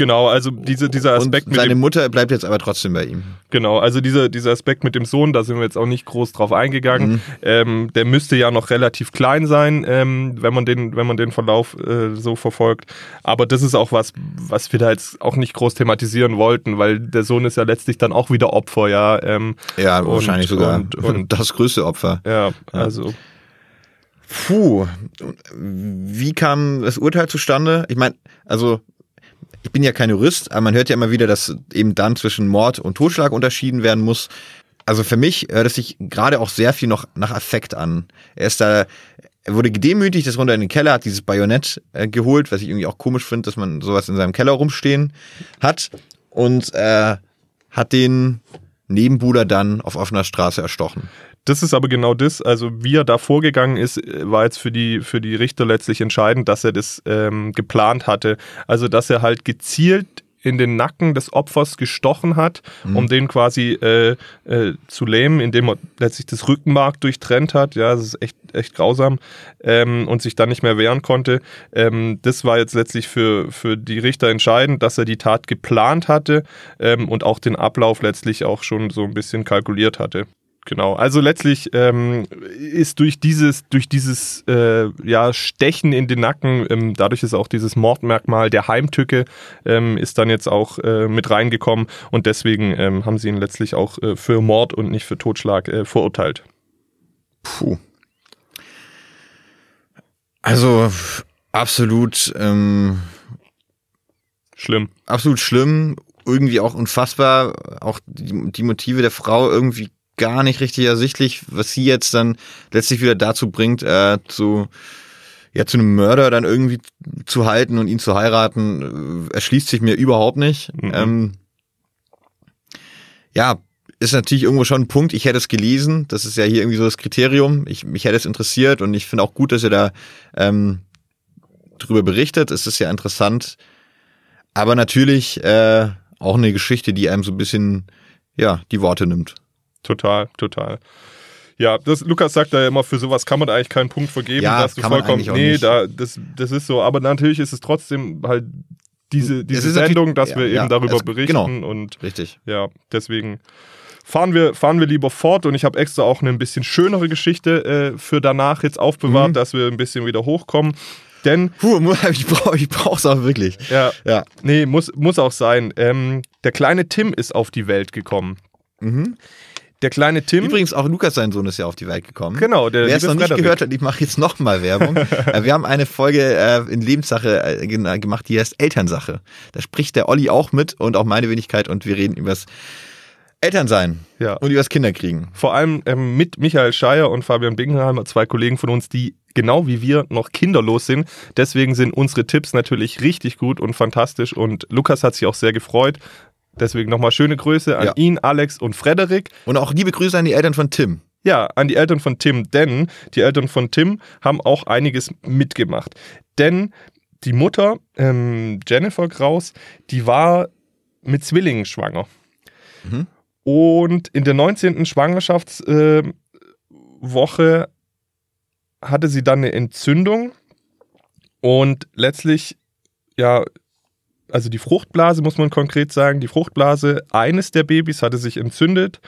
Genau, also diese, dieser Aspekt und mit seine Mutter bleibt jetzt aber trotzdem bei ihm. genau, also dieser, dieser Aspekt mit dem Sohn, da sind wir jetzt auch nicht groß drauf eingegangen. Mhm. Ähm, der müsste ja noch relativ klein sein, ähm, wenn man den, wenn man den Verlauf äh, so verfolgt. Aber das ist auch was, was wir da jetzt auch nicht groß thematisieren wollten, weil der Sohn ist ja letztlich dann auch wieder Opfer, ja. Ähm, Ja, Und- wahrscheinlich sogar und- *laughs* und- das größte Opfer. ja, also Puh, wie kam das Urteil zustande? Ich meine, also ich bin ja kein Jurist, aber man hört ja immer wieder, dass eben dann zwischen Mord und Totschlag unterschieden werden muss. Also für mich hört es sich gerade auch sehr viel noch nach Affekt an. Er ist da, er wurde gedemütigt, ist runter in den Keller, hat dieses Bajonett äh, geholt, was ich irgendwie auch komisch finde, dass man sowas in seinem Keller rumstehen hat und äh, hat den Nebenbuhler dann auf offener Straße erstochen. Das ist aber genau das. Also wie er da vorgegangen ist, äh, war jetzt für die, für die Richter letztlich entscheidend, dass er das ähm, geplant hatte. Also dass er halt gezielt in den Nacken des Opfers gestochen hat, um den quasi äh, äh, zu lähmen, indem er letztlich das Rückenmark durchtrennt hat. Ja, das ist echt, echt grausam ähm, und sich dann nicht mehr wehren konnte. Ähm, das war jetzt letztlich für, für die Richter entscheidend, dass er die Tat geplant hatte ähm, und auch den Ablauf letztlich auch schon so ein bisschen kalkuliert hatte. Genau, also letztlich ähm, ist durch dieses, durch dieses äh, ja, Stechen in den Nacken, ähm, dadurch ist auch dieses Mordmerkmal der Heimtücke, ähm, ist dann jetzt auch äh, mit reingekommen und deswegen ähm, haben sie ihn letztlich auch äh, für Mord und nicht für Totschlag äh, verurteilt. Puh. Also absolut, ähm, Schlimm. absolut schlimm, irgendwie auch unfassbar, auch die, die Motive der Frau irgendwie gar nicht richtig ersichtlich, was sie jetzt dann letztlich wieder dazu bringt, äh, zu ja zu einem Mörder dann irgendwie zu halten und ihn zu heiraten, äh, erschließt sich mir überhaupt nicht. Mhm. Ähm, ja, ist natürlich irgendwo schon ein Punkt. Ich hätte es gelesen. Das ist ja hier irgendwie so das Kriterium. Ich, mich hätte es interessiert und ich finde auch gut, dass ihr da ähm, drüber berichtet. Es ist ja interessant. Aber natürlich äh, auch eine Geschichte, die einem so ein bisschen ja die Worte nimmt. Total, total. Ja, das, Lukas sagt da ja immer, für sowas kann man eigentlich keinen Punkt vergeben. Ja, da hast du vollkommen, eigentlich auch nee, da, das, das ist so. Aber natürlich ist es trotzdem halt diese, diese Sendung, dass ja, wir eben ja, darüber es- berichten genau. und Richtig. ja, deswegen fahren wir, fahren wir lieber fort und ich habe extra auch eine ein bisschen schönere Geschichte äh, für danach jetzt aufbewahrt, Mhm. dass wir ein bisschen wieder hochkommen. Denn, Puh, *laughs* ich brauche ich brauch's auch wirklich. ja, Ja. nee, muss, muss auch sein. Ähm, der kleine Tim ist auf die Welt gekommen. Mhm. Der kleine Tim. Übrigens auch Lukas, sein Sohn, ist ja auf die Welt gekommen. Genau, der Wer es noch nicht Frederik. gehört hat, ich mache jetzt nochmal Werbung. *laughs* Äh, Wir haben eine Folge äh, in Lebenssache äh, gen- gemacht, die heißt Elternsache. Da spricht der Olli auch mit und auch meine Wenigkeit und wir reden übers Elternsein Ja. und übers Kinderkriegen. vor allem ähm, mit Michael Scheier und Fabian Bingenheimer, zwei Kollegen von uns, die genau wie wir noch kinderlos sind. Deswegen sind unsere Tipps natürlich richtig gut und fantastisch und Lukas hat sich auch sehr gefreut. Deswegen nochmal schöne Grüße an Ja. ihn, Alex und Frederik. Und auch liebe Grüße an die Eltern von Tim. Ja, an die Eltern von Tim, denn die Eltern von Tim haben auch einiges mitgemacht. Denn die Mutter, ähm, Jennifer Kraus, die war mit Zwillingen schwanger. Mhm. Und in der 19. Schwangerschaftswoche Woche hatte sie dann eine Entzündung und letztlich, ja, also die Fruchtblase, muss man konkret sagen, die Fruchtblase eines der Babys hatte sich entzündet.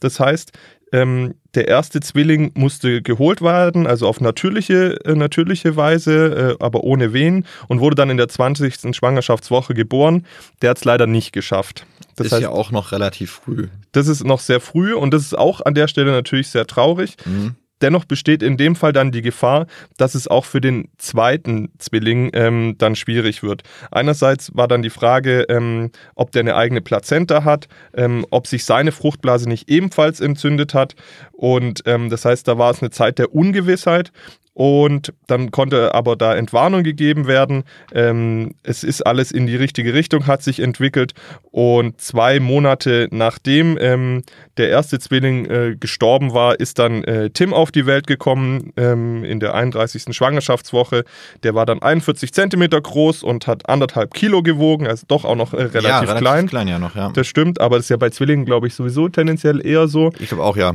Das heißt, ähm, der erste Zwilling musste geholt werden, also auf natürliche, äh, natürliche Weise, äh, aber ohne Wehen und wurde dann in der 20. Schwangerschaftswoche geboren. Der hat es leider nicht geschafft. Das ist heißt, ja auch noch relativ früh. das ist noch sehr früh und das ist auch an der Stelle natürlich sehr traurig. Mhm. Dennoch besteht in dem Fall dann die Gefahr, dass es auch für den zweiten Zwilling ähm, dann schwierig wird. Einerseits war dann die Frage, ähm, ob der eine eigene Plazenta hat, ähm, ob sich seine Fruchtblase nicht ebenfalls entzündet hat. Und ähm, das heißt, da war es eine Zeit der Ungewissheit. Und dann konnte aber da Entwarnung gegeben werden. Ähm, es ist alles in die richtige Richtung, hat sich entwickelt. Und zwei Monate nachdem ähm, der erste Zwilling äh, gestorben war, ist dann äh, Tim auf die Welt gekommen ähm, in der 31. Schwangerschaftswoche. Der war dann 41 Zentimeter groß und hat anderthalb Kilo gewogen, also doch auch noch äh, relativ, ja, relativ klein. klein ja noch, ja. Das stimmt, aber das ist ja bei Zwillingen, glaube ich, sowieso tendenziell eher so. Ich glaube auch, ja.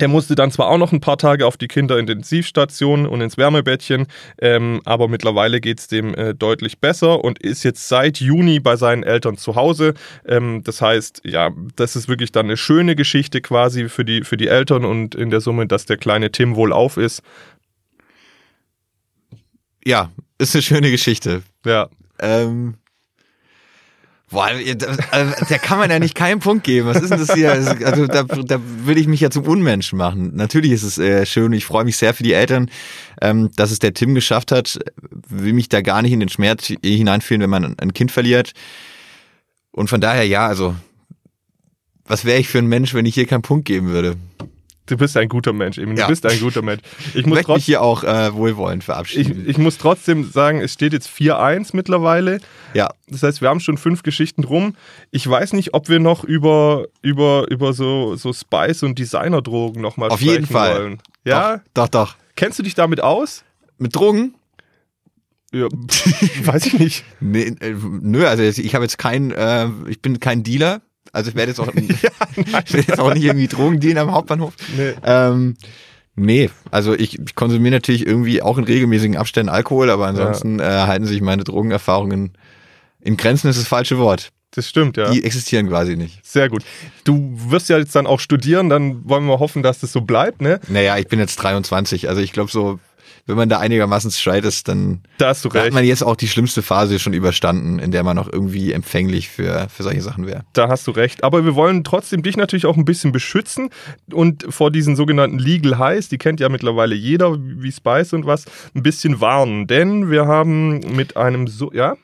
Der musste dann zwar auch noch ein paar Tage auf die Kinderintensivstation und ins Wärmebettchen, ähm, aber mittlerweile geht es dem äh, deutlich besser und ist jetzt seit Juni bei seinen Eltern zu Hause. Ähm, das heißt, ja, das ist wirklich dann eine schöne Geschichte quasi für die, für die Eltern und in der Summe, dass der kleine Tim wohl auf ist. Ja, ist eine schöne Geschichte. Ja, Ähm, boah, da, also, da kann man ja nicht keinen Punkt geben. Was ist denn das hier? Also da, da würde ich mich ja zum Unmenschen machen. Natürlich ist es äh, schön. Ich freue mich sehr für die Eltern, ähm, dass es der Tim geschafft hat. Will mich da gar nicht in den Schmerz hineinfühlen, wenn man ein Kind verliert. Und von daher, ja, also was wäre ich für ein Mensch, wenn ich hier keinen Punkt geben würde? Du bist ein guter Mensch, Emil. Du Ja. bist ein guter Mensch. Ich Ich muss möchte mich trotzdem. hier auch äh, wohlwollend Ich, verabschieden. ich muss trotzdem sagen, es steht jetzt 4-1 mittlerweile. ja, Das heißt, wir haben schon fünf Geschichten rum. Ich weiß nicht, ob wir noch über, über, über so, so Spice- und Designerdrogen nochmal Auf sprechen jeden Fall. wollen. Ja? doch, doch, doch. Kennst du dich damit aus? Mit Drogen? Ja, *laughs* weiß ich nicht. Nee, äh, nö, also ich habe jetzt kein, äh, ich bin kein Dealer. Also ich werde jetzt auch, *laughs* *laughs* ich werde jetzt auch nicht irgendwie Drogen dealen am Hauptbahnhof. Nee. Ähm, nee, also ich, ich konsumiere natürlich irgendwie auch in regelmäßigen Abständen Alkohol, aber ansonsten äh, halten sich meine Drogenerfahrungen in Grenzen ist das falsche Wort. Das stimmt, ja. Die existieren quasi nicht. Sehr gut. Du wirst ja jetzt dann auch studieren, dann wollen wir hoffen, dass das so bleibt, ne? Naja, ich bin jetzt 23, also ich glaube so, wenn man da einigermaßen straight ist, dann Da hast du da hat recht. man jetzt auch die schlimmste Phase schon überstanden, in der man noch irgendwie empfänglich für, für solche Sachen wäre. Da hast du recht. Aber wir wollen trotzdem dich natürlich auch ein bisschen beschützen und vor diesen sogenannten Legal Highs, die kennt ja mittlerweile jeder, wie Spice und was, ein bisschen warnen. Denn wir haben mit einem so, ja?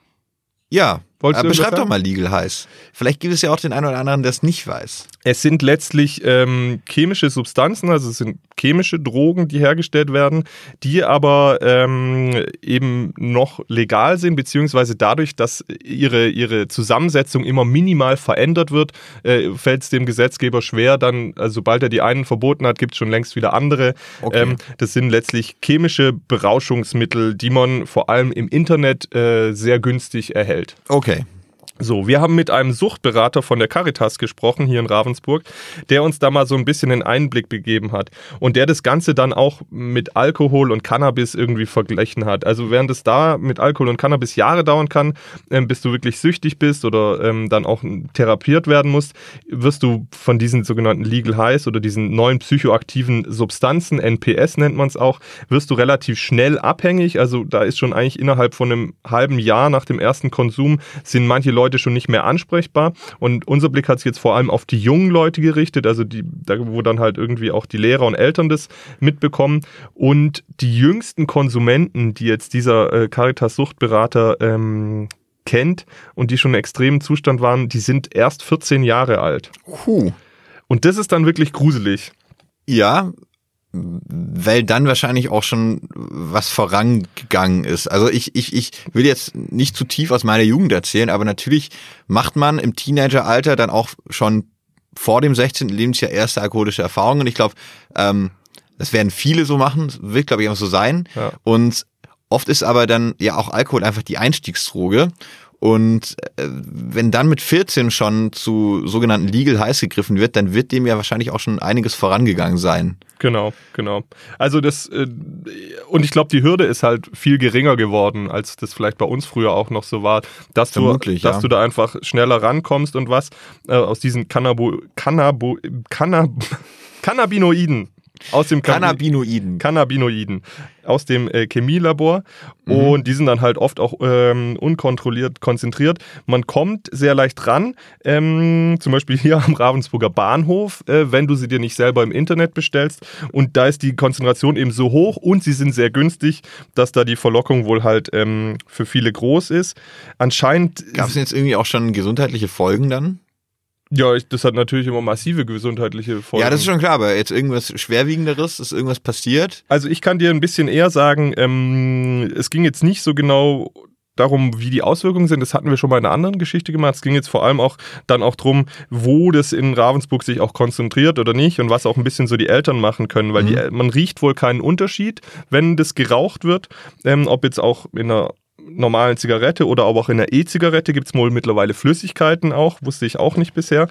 Ja, Wolltest aber beschreib doch mal Legal Highs. Vielleicht gibt es ja auch den einen oder anderen, der es nicht weiß. Es sind letztlich ähm, chemische Substanzen, also es sind chemische Drogen, die hergestellt werden, die aber ähm, eben noch legal sind, beziehungsweise dadurch, dass ihre, ihre Zusammensetzung immer minimal verändert wird, äh, fällt es dem Gesetzgeber schwer, dann, also sobald er die einen verboten hat, gibt es schon längst wieder andere. Okay. Ähm, das sind letztlich chemische Berauschungsmittel, die man vor allem im Internet äh, sehr günstig erhält. Okay. Okay. So, wir haben mit einem Suchtberater von der Caritas gesprochen, hier in Ravensburg, der uns da mal so ein bisschen einen Einblick gegeben hat und der das Ganze dann auch mit Alkohol und Cannabis irgendwie verglichen hat. Also während es da mit Alkohol und Cannabis Jahre dauern kann, ähm, bis du wirklich süchtig bist oder ähm, dann auch therapiert werden musst, wirst du von diesen sogenannten Legal Highs oder diesen neuen psychoaktiven Substanzen, NPS nennt man es auch, wirst du relativ schnell abhängig. Also da ist schon eigentlich innerhalb von einem halben Jahr nach dem ersten Konsum sind manche Leute schon nicht mehr ansprechbar. Und unser Blick hat sich jetzt vor allem auf die jungen Leute gerichtet, also die, da, wo dann halt irgendwie auch die Lehrer und Eltern das mitbekommen. Und die jüngsten Konsumenten, die jetzt dieser äh, Caritas-Suchtberater ähm, kennt und die schon im extremen Zustand waren, die sind erst 14 Jahre alt. Huh. Und das ist dann wirklich gruselig. Ja, weil dann wahrscheinlich auch schon was vorangegangen ist. Also ich, ich, ich will jetzt nicht zu tief aus meiner Jugend erzählen, aber natürlich macht man im Teenageralter dann auch schon vor dem 16. Lebensjahr erste alkoholische Erfahrungen. Und ich glaube, ähm, das werden viele so machen, das wird, glaube ich, auch so sein. Ja. Und oft ist aber dann ja auch Alkohol einfach die Einstiegsdroge. Und äh, wenn dann mit 14 schon zu sogenannten Legal Highs gegriffen wird, dann wird dem ja wahrscheinlich auch schon einiges vorangegangen sein. Genau, genau. Also das, äh, und ich glaube, die Hürde ist halt viel geringer geworden, als das vielleicht bei uns früher auch noch so war, dass, du, dass ja. du da einfach schneller rankommst und was äh, aus diesen Cannabo, Cannabo, Cannab, *laughs* Cannabinoiden. Aus dem Cannabinoiden. Cannabinoiden aus dem äh, Chemielabor und die sind dann halt oft auch ähm, unkontrolliert konzentriert. Man kommt sehr leicht ran, ähm, zum Beispiel hier am Ravensburger Bahnhof, äh, wenn du sie dir nicht selber im Internet bestellst und da ist die Konzentration eben so hoch und sie sind sehr günstig, dass da die Verlockung wohl halt ähm, für viele groß ist. Anscheinend Gab es jetzt irgendwie auch schon gesundheitliche Folgen dann? Ja, ich, das hat natürlich immer massive gesundheitliche Folgen. Ja, das ist schon klar, aber jetzt irgendwas Schwerwiegenderes, ist irgendwas passiert? Also ich kann dir ein bisschen eher sagen, ähm, es ging jetzt nicht so genau darum, wie die Auswirkungen sind. Das hatten wir schon mal in einer anderen Geschichte gemacht. Es ging jetzt vor allem auch dann auch drum, wo das in Ravensburg sich auch konzentriert oder nicht und was auch ein bisschen so die Eltern machen können, weil die, man riecht wohl keinen Unterschied, wenn das geraucht wird, ähm, ob jetzt auch in einer normalen Zigarette oder aber auch in der E-Zigarette gibt es wohl mittlerweile Flüssigkeiten auch, wusste ich auch nicht bisher.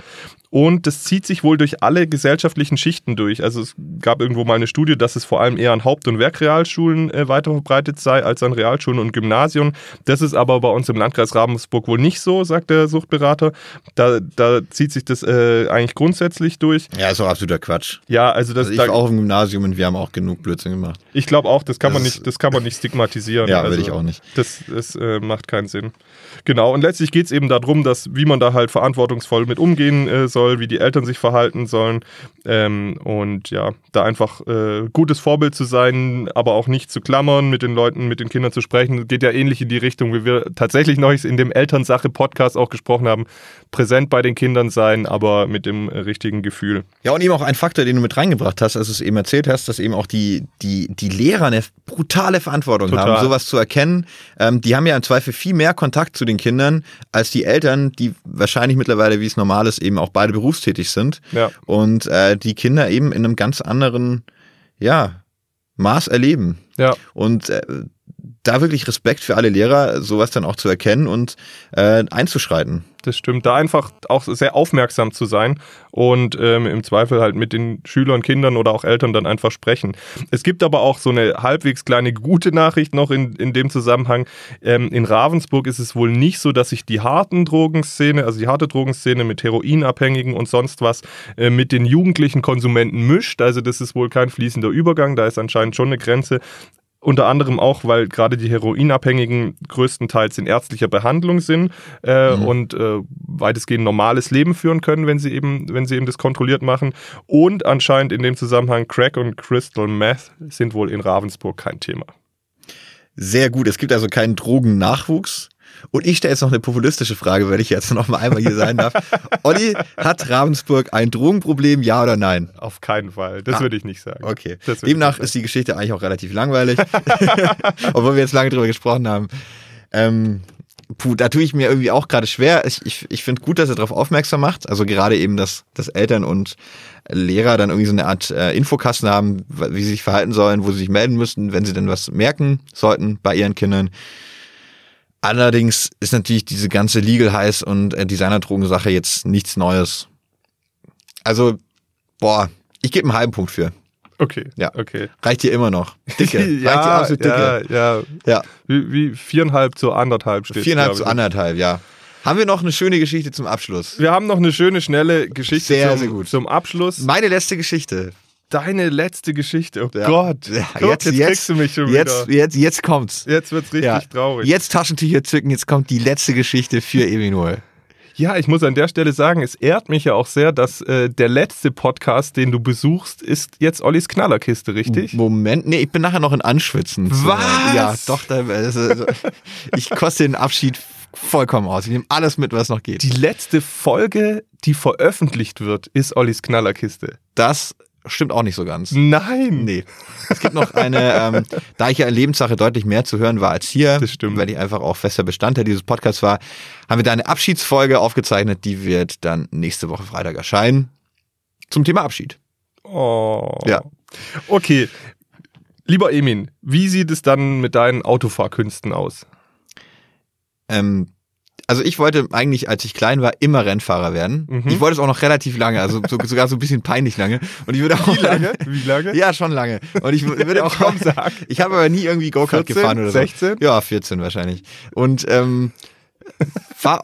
Und das zieht sich wohl durch alle gesellschaftlichen Schichten durch. Also es gab irgendwo mal eine Studie, dass es vor allem eher an Haupt- und Werkrealschulen äh, weiter verbreitet sei als an Realschulen und Gymnasien. Das ist aber bei uns im Landkreis Ravensburg wohl nicht so, sagt der Suchtberater. Da, da zieht sich das äh, eigentlich grundsätzlich durch. Ja, ist auch absoluter Quatsch. Ja, also das Also ich da, war auch im Gymnasium und wir haben auch genug Blödsinn gemacht. ich glaube auch, das kann man Das nicht, das kann man nicht stigmatisieren. Ja, also, will ich auch nicht. Das, das äh, macht keinen Sinn. Genau, und letztlich geht es eben darum, dass, wie man da halt verantwortungsvoll mit umgehen äh, soll, wie die Eltern sich verhalten sollen. Ähm, und ja, da einfach äh, gutes Vorbild zu sein, aber auch nicht zu klammern, mit den Leuten, mit den Kindern zu sprechen. Geht ja ähnlich in die Richtung, wie wir tatsächlich neulich in dem Elternsache-Podcast auch gesprochen haben. Präsent bei den Kindern sein, aber mit dem richtigen Gefühl. Ja, und eben auch ein Faktor, den du mit reingebracht hast, als du es eben erzählt hast, dass eben auch die, die, die Lehrer eine brutale Verantwortung Total. haben, sowas zu erkennen. Ähm, die haben ja im Zweifel viel mehr Kontakt zu den Kindern als die Eltern, die wahrscheinlich mittlerweile, wie es normal ist, eben auch beide berufstätig sind. Ja. Und äh, die Kinder eben in einem ganz anderen, ja, Maß erleben. Ja. Und äh, da wirklich Respekt für alle Lehrer, sowas dann auch zu erkennen und äh, einzuschreiten. Das stimmt. Da einfach auch sehr aufmerksam zu sein und ähm, im Zweifel halt mit den Schülern, Kindern oder auch Eltern dann einfach sprechen. Es gibt aber auch so eine halbwegs kleine gute Nachricht noch in, in dem Zusammenhang. Ähm, in Ravensburg ist es wohl nicht so, dass sich die harten Drogenszene, also die harte Drogenszene mit Heroinabhängigen und sonst was äh, mit den jugendlichen Konsumenten mischt. Also das ist wohl kein fließender Übergang. Da ist anscheinend schon eine Grenze. Unter anderem auch, weil gerade die Heroinabhängigen größtenteils in ärztlicher Behandlung sind äh, und äh, weitestgehend normales Leben führen können, wenn sie eben, wenn sie eben das kontrolliert machen. Und anscheinend in dem Zusammenhang Crack und Crystal Meth sind wohl in Ravensburg kein Thema. Sehr gut. Es gibt also keinen Drogennachwuchs. Und ich stelle jetzt noch eine populistische Frage, weil ich jetzt noch mal einmal hier sein darf. Olli, hat Ravensburg ein Drogenproblem, ja oder nein? Auf keinen Fall. Das Ah. würde ich nicht sagen. Okay. Demnach ist die Geschichte eigentlich auch relativ langweilig, *laughs* obwohl wir jetzt lange drüber gesprochen haben. Ähm, puh, da tue ich mir irgendwie auch gerade schwer. Ich, ich, ich finde gut, dass er darauf aufmerksam macht. Also gerade eben, dass, dass Eltern und Lehrer dann irgendwie so eine Art äh, Infokasten haben, wie sie sich verhalten sollen, wo sie sich melden müssen, wenn sie denn was merken sollten bei ihren Kindern. Allerdings ist natürlich diese ganze Legal Highs und äh, Designer-Drogen-Sache jetzt nichts Neues. Also, boah, ich gebe einen halben Punkt für. Okay. Ja. Okay. Reicht hier immer noch. *laughs* Dicke. Reicht hier ja, absolut ja, dicke. ja. Ja. Wie, wie viereinhalb zu anderthalb steht. Viereinhalb zu ich. anderthalb, ja. Haben wir noch eine schöne Geschichte zum Abschluss? Wir haben noch eine schöne, schnelle Geschichte Sehr, zum, sehr gut. zum Abschluss. Meine letzte Geschichte. Deine letzte Geschichte. Oh Ja. Gott. Ja, Gott, jetzt, kriegst du mich schon jetzt, wieder. jetzt, jetzt kommt's. Jetzt wird's richtig Ja. traurig. Jetzt Taschentücher zücken, jetzt kommt die letzte Geschichte für Eminol. Ja, ich muss an der Stelle sagen, es ehrt mich ja auch sehr, dass äh, der letzte Podcast, den du besuchst, ist jetzt Ollis Knallerkiste, richtig? Moment, nee, ich bin nachher noch in Anschwitzen. Was? Ja, doch, da, ist, ich koste den Abschied vollkommen aus. Ich nehme alles mit, was noch geht. Die letzte Folge, die veröffentlicht wird, ist Ollis Knallerkiste. Das stimmt auch nicht so ganz. Nein. Nee. Es gibt noch eine, ähm, da ich ja in Lebenssache deutlich mehr zu hören war als hier, Das stimmt. weil ich einfach auch fester Bestandteil dieses Podcasts war, haben wir da eine Abschiedsfolge aufgezeichnet, die wird dann nächste Woche Freitag erscheinen. Zum Thema Abschied. Oh. Ja. Okay. Lieber Emin, wie sieht es dann mit deinen Autofahrkünsten aus? Ähm, also ich wollte eigentlich, als ich klein war, immer Rennfahrer werden. Mhm. Ich wollte es auch noch relativ lange, also so, sogar so ein bisschen peinlich lange. Und ich würde auch Wie lange? Wie lange? Ja, schon lange. Und ich würde *laughs* auch Komm, *laughs* sag. Ich habe aber nie irgendwie Go-Kart 14, gefahren oder so. 16? Ja, 14 wahrscheinlich. Und ähm, fahr,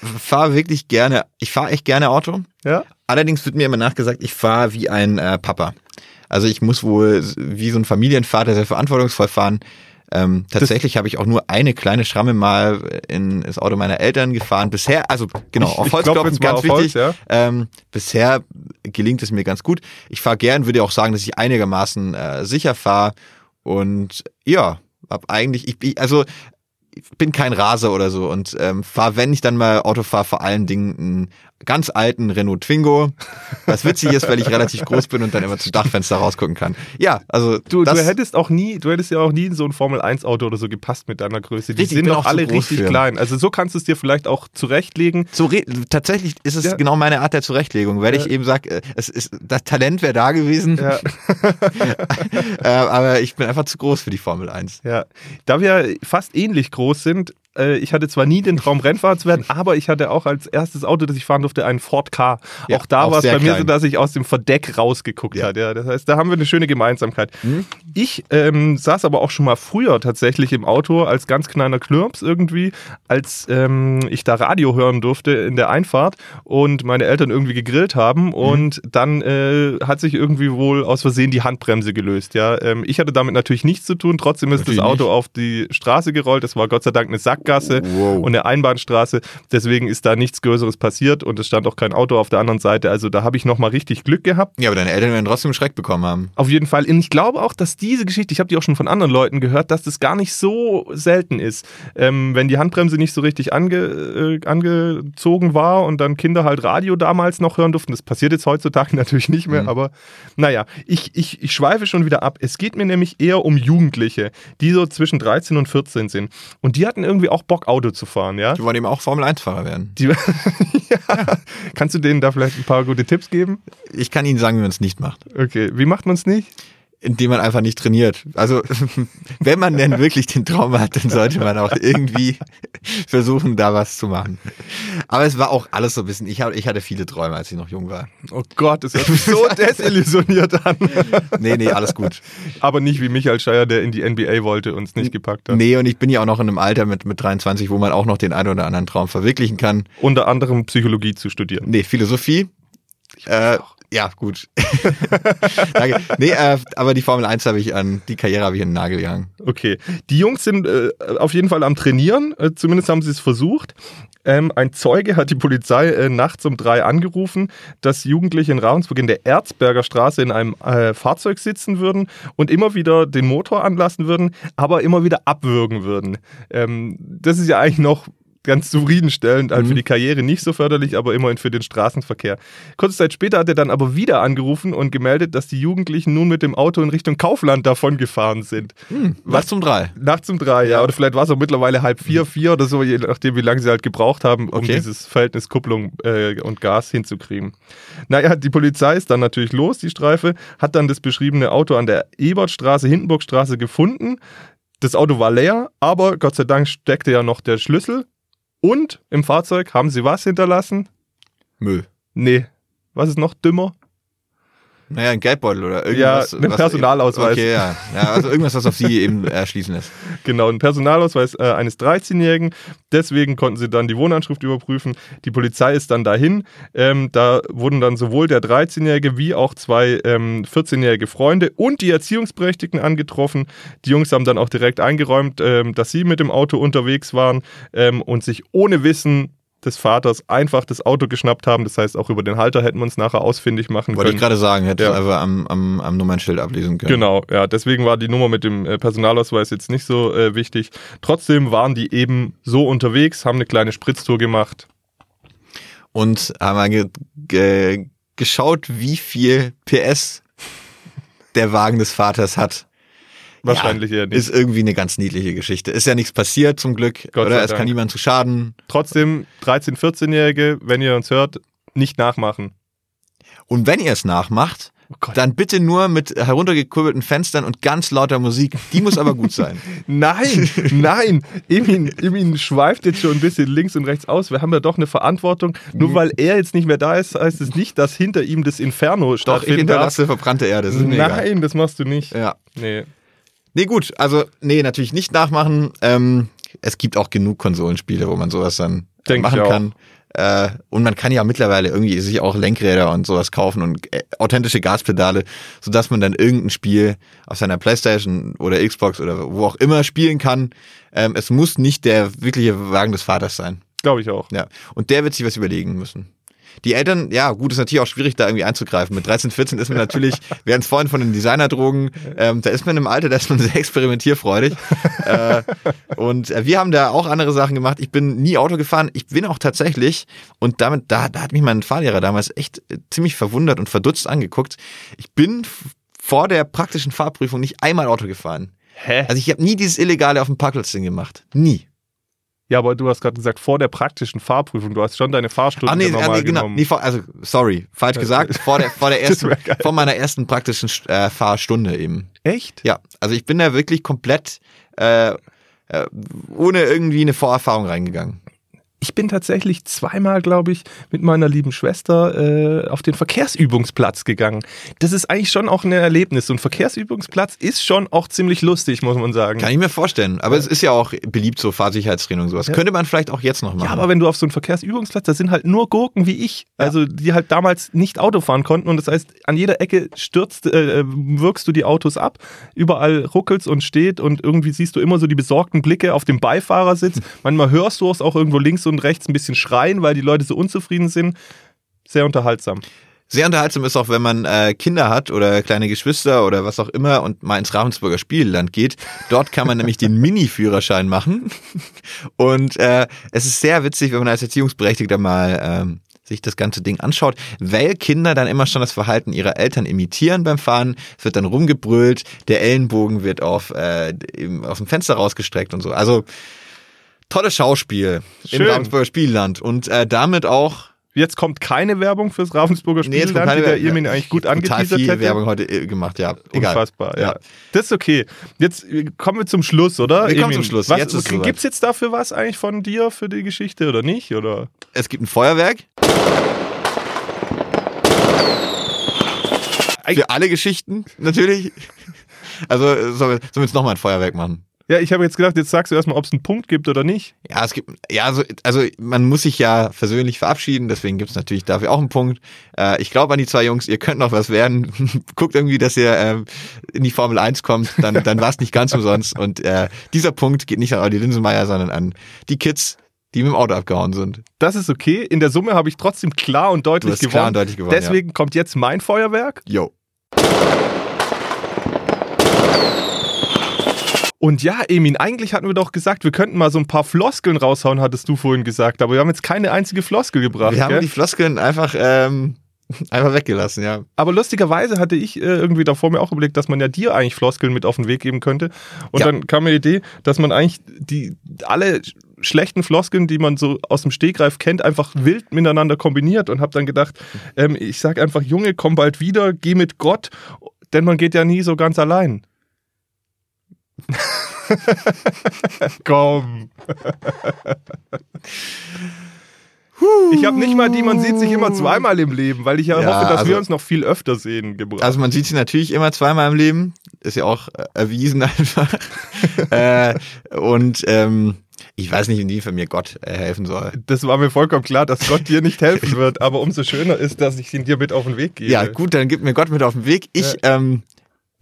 fahr wirklich gerne, ich fahre echt gerne Auto. Ja? Allerdings wird mir immer nachgesagt, ich fahre wie ein äh, Papa. Also ich muss wohl wie so ein Familienvater sehr verantwortungsvoll fahren. Ähm, tatsächlich habe ich auch nur eine kleine Schramme mal in das Auto meiner Eltern gefahren. Bisher, also genau, auf Holz klopf klopfen, ganz auf Holz, wichtig. ja. ähm, bisher gelingt es mir ganz gut. Ich fahre gern, würde auch sagen, dass ich einigermaßen äh, sicher fahre. Und ja, hab eigentlich, ich, ich also ich bin kein Raser oder so und ähm, fahre, wenn ich dann mal Auto fahre, vor allen Dingen einen ganz alten Renault Twingo. Was witzig ist, weil ich relativ groß bin und dann immer zum Dachfenster rausgucken kann. Ja, also Du, du hättest auch nie, du hättest ja auch nie in so ein Formel-1-Auto oder so gepasst mit deiner Größe. Die Richtig, ich sind doch alle richtig für. klein. Also so kannst du es dir vielleicht auch zurechtlegen. so tatsächlich ist es Ja. genau meine Art der Zurechtlegung, weil ich Ja. eben sage, es ist das Talent wäre da gewesen, Ja. *laughs* äh, aber ich bin einfach zu groß für die Formel 1. Ja, da wir fast ähnlich groß sind, äh, ich hatte zwar nie den Traum, Rennfahrer zu werden, *laughs* aber ich hatte auch als erstes Auto, das ich fahren durfte, einen Ford K. Ja, auch da war es bei mir so, klein. dass ich aus dem Verdeck rausgeguckt Ja. hat. Ja, das heißt, da haben wir eine schöne Gemeinsamkeit. Mhm. Ich ähm, saß aber auch schon mal früher tatsächlich im Auto als ganz kleiner Knirps irgendwie, als ähm, ich da Radio hören durfte in der Einfahrt und meine Eltern irgendwie gegrillt Mhm. haben und dann äh, hat sich irgendwie wohl aus Versehen die Handbremse gelöst. Ja, ähm, ich hatte damit natürlich nichts zu tun. Trotzdem ist Natürlich das Auto nicht. auf die Straße gerollt. Es war Gott sei Dank eine Sackgasse Wow. und eine Einbahnstraße. Deswegen ist da nichts Größeres passiert und es stand auch kein Auto auf der anderen Seite. Also da habe ich noch mal richtig Glück gehabt. Ja, aber deine Eltern werden trotzdem Schreck bekommen haben. Auf jeden Fall. Und ich glaube auch, dass diese Geschichte, ich habe die auch schon von anderen Leuten gehört, dass das gar nicht so selten ist. Ähm, wenn die Handbremse nicht so richtig ange, äh, angezogen war und dann Kinder halt Radio damals noch hören durften. Das passiert jetzt heutzutage *laughs* natürlich nicht mehr, Mhm. aber naja, ich, ich, ich schweife schon wieder ab. Es geht mir nämlich eher um Jugendliche, die so zwischen 13 und 14 sind. Und die hatten irgendwie auch Bock, Auto zu fahren, ja? Die wollen eben auch Formel 1-Fahrer werden. Die, *laughs* ja. Kannst du denen da vielleicht ein paar gute Tipps geben? Ich kann Ihnen sagen, wie man es nicht macht. Okay, wie macht man es nicht? Indem man einfach nicht trainiert. Also, *laughs* wenn man denn wirklich den Traum hat, dann sollte man auch irgendwie *laughs* versuchen, da was zu machen. Aber es war auch alles so ein bisschen, ich, ich hatte viele Träume, als ich noch jung war. Oh Gott, das hört sich so *laughs* desillusioniert an. Nee, nee, alles gut. Aber nicht wie Michael Scheier, der in die NBA wollte und es nicht gepackt hat. Nee, und ich bin ja auch noch in einem Alter mit, mit 23, wo man auch noch den einen oder anderen Traum verwirklichen kann. Unter anderem Psychologie zu studieren. Nee, Philosophie. Äh, ja, gut. *laughs* Danke. Nee, äh, aber die Formel 1 habe ich an, die Karriere habe ich in den Nagel gehangen. Okay. Die Jungs sind äh, auf jeden Fall am Trainieren. Äh, zumindest haben sie es versucht. Ähm, ein Zeuge hat die Polizei äh, nachts um drei angerufen, dass Jugendliche in Ravensburg in der Erzberger Straße in einem äh, Fahrzeug sitzen würden und immer wieder den Motor anlassen würden, aber immer wieder abwürgen würden. Ähm, das ist ja eigentlich noch ganz zufriedenstellend, halt für die Karriere nicht so förderlich, aber immerhin für den Straßenverkehr. Kurze Zeit später hat er dann aber wieder angerufen und gemeldet, dass die Jugendlichen nun mit dem Auto in Richtung Kaufland davon gefahren sind. Was zum Drei. Nachts um drei, ja. Oder vielleicht war es auch mittlerweile halb vier, vier oder so, je nachdem, wie lange sie halt gebraucht haben, um Okay. dieses Verhältnis Kupplung äh, und Gas hinzukriegen. Naja, die Polizei ist dann natürlich los, die Streife, hat dann das beschriebene Auto an der Ebertstraße, Hindenburgstraße gefunden. Das Auto war leer, aber Gott sei Dank steckte ja noch der Schlüssel. Und im Fahrzeug haben sie was hinterlassen? Müll. Nee. Was ist noch dümmer? Naja, ein Geldbeutel oder irgendwas. einen was- Personalausweis. Okay, ja. ja. Also irgendwas, was auf sie *laughs* eben erschließen lässt. Genau, ein Personalausweis äh, eines 13-Jährigen. Deswegen konnten sie dann die Wohnanschrift überprüfen. Die Polizei ist dann dahin. Ähm, da wurden dann sowohl der 13-Jährige wie auch zwei ähm, 14-jährige Freunde und die Erziehungsberechtigten angetroffen. Die Jungs haben dann auch direkt eingeräumt, ähm, dass sie mit dem Auto unterwegs waren ähm, und sich ohne Wissen des Vaters einfach das Auto geschnappt haben. Das heißt, auch über den Halter hätten wir uns nachher ausfindig machen Wollte ich können. gerade sagen, hätte Ja. einfach am, am, am Nummernschild ablesen können. Genau, ja, deswegen war die Nummer mit dem äh, Personalausweis jetzt nicht so äh, wichtig. Trotzdem waren die eben so unterwegs, haben eine kleine Spritztour gemacht. Und haben mal ge ge geschaut, wie viel PS der Wagen des Vaters hat. Wahrscheinlich ja, eher nicht. Ist irgendwie eine ganz niedliche Geschichte. Ist ja nichts passiert zum Glück. Gott oder es kann niemand zu schaden. Trotzdem, 13-, 14-Jährige, wenn ihr uns hört, nicht nachmachen. Und wenn ihr es nachmacht, Oh dann bitte nur mit heruntergekurbelten Fenstern und ganz lauter Musik. Die muss aber gut sein. *laughs* Nein, nein, Emin, Emin schweift jetzt schon ein bisschen links und rechts aus. Wir haben ja doch eine Verantwortung. Nur weil er jetzt nicht mehr da ist, heißt es nicht, dass hinter ihm das Inferno Doch, ich hinterlasse verbrannte Erde. Das. Nein, das machst du nicht. Ja. Nee. Nee, gut. Also, nee, natürlich nicht nachmachen. Ähm, es gibt auch genug Konsolenspiele, wo man sowas dann äh, Denk machen kann. Äh, und man kann ja mittlerweile irgendwie sich auch Lenkräder und sowas kaufen und äh, authentische Gaspedale, sodass man dann irgendein Spiel auf seiner Playstation oder Xbox oder wo auch immer spielen kann. Ähm, es muss nicht der wirkliche Wagen des Vaters sein. Glaube ich auch. Ja. Und der wird sich was überlegen müssen. Die Eltern, ja, gut, ist natürlich auch schwierig, da irgendwie einzugreifen. Mit 13, 14 ist man natürlich, *laughs* wir hatten es vorhin von den Designerdrogen, ähm, da ist man im Alter, da ist man sehr experimentierfreudig. *laughs* äh, und äh, wir haben da auch andere Sachen gemacht. Ich bin nie Auto gefahren. Ich bin auch tatsächlich, und damit, da, da hat mich mein Fahrlehrer damals echt äh, ziemlich verwundert und verdutzt angeguckt. Ich bin vor der praktischen Fahrprüfung nicht einmal Auto gefahren. Hä? Also ich habe nie dieses Illegale auf dem Parkplatz-Ding gemacht. Nie. Ja, aber du hast gerade gesagt, vor der praktischen Fahrprüfung, du hast schon deine Fahrstunde Ah, nee, normal ah, nee genau. genommen. Nee, vor, also, sorry, falsch gesagt. Vor der, vor der *laughs* ersten, vor meiner ersten praktischen äh, Fahrstunde eben. Echt? Ja, also ich bin da wirklich komplett äh, äh, ohne irgendwie eine Vorerfahrung reingegangen. Ich bin tatsächlich zweimal, glaube ich, mit meiner lieben Schwester äh, auf den Verkehrsübungsplatz gegangen. Das ist eigentlich schon auch ein Erlebnis. So ein Verkehrsübungsplatz ist schon auch ziemlich lustig, muss man sagen. Kann ich mir vorstellen. Aber es ist ja auch beliebt, so Fahrsicherheitstraining und sowas. Ja. Könnte man vielleicht auch jetzt noch machen. Ja, aber wenn du auf so einen Verkehrsübungsplatz, da sind halt nur Gurken wie ich, also die halt damals nicht Auto fahren konnten und das heißt, an jeder Ecke stürzt, äh, wirkst du die Autos ab, überall ruckelt's und steht und irgendwie siehst du immer so die besorgten Blicke auf dem Beifahrersitz. *laughs* Manchmal hörst du es auch irgendwo links und rechts ein bisschen schreien, weil die Leute so unzufrieden sind. Sehr unterhaltsam. Sehr unterhaltsam ist auch, wenn man äh, Kinder hat oder kleine Geschwister oder was auch immer und mal ins Ravensburger Spielland geht. Dort kann man nämlich den *laughs* Mini-Führerschein machen. Und äh, es ist sehr witzig, wenn man als Erziehungsberechtigter mal ähm, sich das ganze Ding anschaut, weil Kinder dann immer schon das Verhalten ihrer Eltern imitieren beim Fahren. Es wird dann rumgebrüllt, der Ellenbogen wird auf, äh, aus dem Fenster rausgestreckt und so. Also tolles Schauspiel Schön. im Ravensburger Spielland und äh, damit auch Jetzt kommt keine Werbung fürs Ravensburger Nee, Spielland, keine die der. Irmin eigentlich gut angeteasert viel hätte. Werbung heute äh, gemacht, ja. Egal. Unfassbar, ja. Ja. Das ist okay. Jetzt äh, kommen wir zum Schluss, oder? Wir kommen Emin? zum Schluss. Was, Jetzt. Gibt's jetzt dafür was eigentlich von dir für die Geschichte oder nicht? Oder? Es gibt ein Feuerwerk. Für alle Geschichten, natürlich. Also sollen wir, sollen wir jetzt nochmal ein Feuerwerk machen? Ja, ich habe jetzt gedacht, jetzt sagst du erstmal, ob es einen Punkt gibt oder nicht. Ja, es gibt, ja, also, also man muss sich ja persönlich verabschieden, deswegen gibt es natürlich dafür auch einen Punkt. Äh, ich glaube an die zwei Jungs, ihr könnt noch was werden. *laughs* Guckt irgendwie, dass ihr ähm, in die Formel 1 kommt, dann, *laughs* dann war es nicht ganz umsonst. Und äh, dieser Punkt geht nicht an Audi Linsenmeier, sondern an die Kids, die mit dem Auto abgehauen sind. Das ist okay. In der Summe habe ich trotzdem klar und Du deutlich hast gewonnen. klar und deutlich gewonnen. Deswegen kommt jetzt mein Feuerwerk. ja. Und ja, Emin, eigentlich hatten wir doch gesagt, wir könnten mal so ein paar Floskeln raushauen, hattest du vorhin gesagt. Aber wir haben jetzt keine einzige Floskel gebracht. Wir haben gell? die Floskeln einfach, ähm, einfach weggelassen, ja. Aber lustigerweise hatte ich äh, irgendwie davor mir auch überlegt, dass man ja dir eigentlich Floskeln mit auf den Weg geben könnte. Und Ja. dann kam mir die Idee, dass man eigentlich die alle sch- schlechten Floskeln, die man so aus dem Stegreif kennt, einfach wild miteinander kombiniert und habe dann gedacht, ähm, ich sag einfach, Junge, komm bald wieder, geh mit Gott, denn man geht ja nie so ganz allein. *laughs* komm. Ich habe nicht mal die, man sieht sich immer zweimal im Leben, weil ich ja, Ja, hoffe, dass also- wir uns noch viel öfter sehen gebracht. Also man sieht sie natürlich immer zweimal im Leben. Ist ja auch erwiesen *laughs* einfach. äh, und ähm, ich weiß nicht, inwiefern mir Gott äh, helfen soll. das war mir vollkommen klar, dass Gott dir nicht helfen *laughs* wird, aber umso schöner ist, dass ich ihn dir mit auf den Weg gebe. Ja, gut, dann gib mir Gott mit auf den Weg. Ich ähm,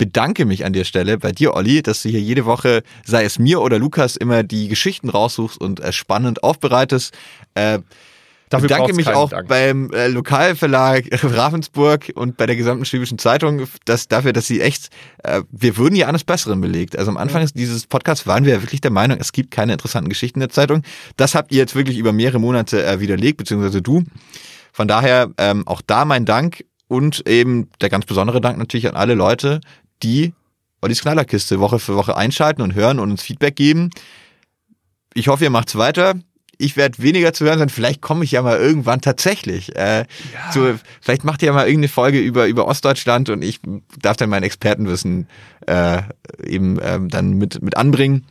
bedanke mich an der Stelle bei dir, Olli, dass du hier jede Woche, sei es mir oder Lukas, immer die Geschichten raussuchst und äh, spannend aufbereitest. Äh, Dafür bedanke mich auch Dank. beim äh, Lokalverlag *laughs* Ravensburg und bei der gesamten Schwäbischen Zeitung dass, dafür, dass sie echt, äh, wir wurden ja eines Besseren belegt. Also am Anfang dieses Podcasts waren wir ja wirklich der Meinung, es gibt keine interessanten Geschichten in der Zeitung. Das habt ihr jetzt wirklich über mehrere Monate äh, widerlegt, beziehungsweise du. Von daher ähm, auch da mein Dank und eben der ganz besondere Dank natürlich an alle Leute, die Ollis Knallerkiste Woche für Woche einschalten und hören und uns Feedback geben. Ich hoffe, ihr macht's weiter. Ich werde weniger zu hören sein. Vielleicht komme ich ja mal irgendwann tatsächlich. Äh, so, vielleicht macht ihr ja mal irgendeine Folge über, über Ostdeutschland und ich darf dann mein Expertenwissen äh, eben ähm, dann mit, mit anbringen.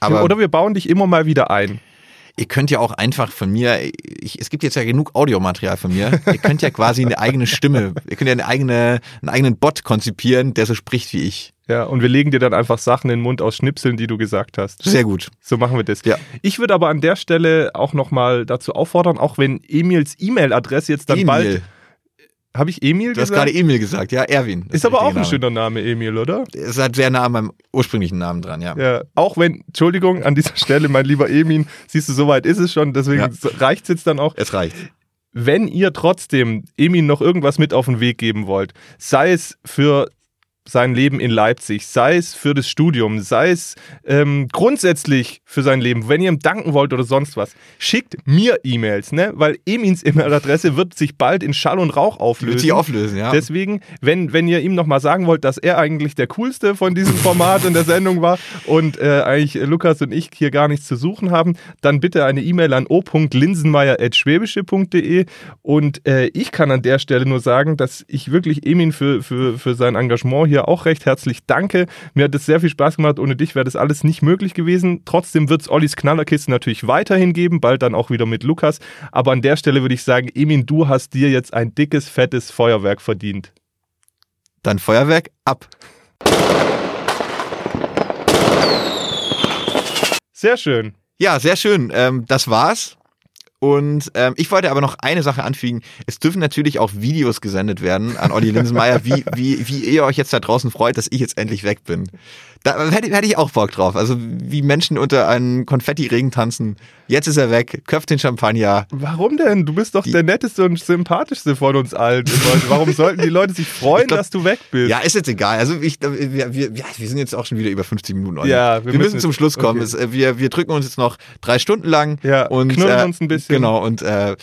Aber Oder wir bauen dich immer mal wieder ein. Ihr könnt ja auch einfach von mir, ich, es gibt jetzt ja genug Audiomaterial von mir, ihr könnt ja quasi eine eigene Stimme, ihr könnt ja eine eigene, einen eigenen Bot konzipieren, der so spricht wie ich. Ja, und wir legen dir dann einfach Sachen in den Mund aus Schnipseln, die du gesagt hast. Sehr gut. So machen wir das. Ja. Ich würde aber an der Stelle auch nochmal dazu auffordern, auch wenn Emils E-Mail-Adresse jetzt dann bald. Emil. Habe ich Emil Du hast gesagt? gerade Emil gesagt, ja, Erwin. Ist aber auch ein schöner. schöner Name, Emil, oder? Ist halt sehr nah an meinem ursprünglichen Namen dran, ja. Ja, auch wenn, Entschuldigung, an dieser *laughs* Stelle, mein lieber Emin, siehst du, soweit ist es schon, deswegen Ja. reicht es jetzt dann auch. Es reicht. Wenn ihr trotzdem Emin noch irgendwas mit auf den Weg geben wollt, sei es für sein Leben in Leipzig, sei es für das Studium, sei es ähm, grundsätzlich für sein Leben, wenn ihr ihm danken wollt oder sonst was, schickt mir E-Mails, ne? Weil Emins E-Mail-Adresse wird sich bald in Schall und Rauch auflösen. Wird sich auflösen, ja. Deswegen, wenn, wenn ihr ihm nochmal sagen wollt, dass er eigentlich der coolste von diesem *laughs* Format in der Sendung war und äh, eigentlich Lukas und ich hier gar nichts zu suchen haben, dann bitte eine E-Mail an o.linsenmeier.schwäbische.de und äh, ich kann an der Stelle nur sagen, dass ich wirklich Emin für, für, für sein Engagement hier auch recht herzlich danke. Mir hat es sehr viel Spaß gemacht. Ohne dich wäre das alles nicht möglich gewesen. Trotzdem wird es Ollis Knallerkiste natürlich weiterhin geben, bald dann auch wieder mit Lukas. Aber an der Stelle würde ich sagen, Emin, du hast dir jetzt ein dickes, fettes Feuerwerk verdient. Dann Feuerwerk ab. Sehr schön. Ja, sehr schön. Ähm, das war's. Und ähm, ich wollte aber noch eine Sache anfügen. Es dürfen natürlich auch Videos gesendet werden an Olli Linsenmeier, wie, wie, wie ihr euch jetzt da draußen freut, dass ich jetzt endlich weg bin. Da hätte, hätte ich auch Bock drauf. Also wie Menschen unter einem Konfetti-Regen tanzen. Jetzt ist er weg, köpft den Champagner. Warum denn? Du bist doch Die- der netteste und sympathischste von uns allen. Warum sollten die Leute sich *laughs* freuen, glaub- dass du weg bist? Ja, ist jetzt egal. Also ich, wir, wir, ja, wir sind jetzt auch schon wieder über 50 Minuten. Olli. Ja, wir, wir müssen müssen zum Schluss kommen. okay. Es, äh, wir, wir drücken uns jetzt noch drei Stunden lang Ja, und knuddeln äh, uns ein bisschen. Genau und äh,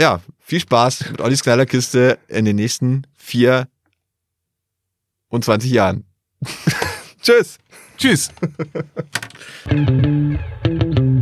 ja, viel Spaß mit Ollis Knallerkiste in den nächsten vier und 20 Jahren. *laughs* Tschüss. Tschüss. *laughs*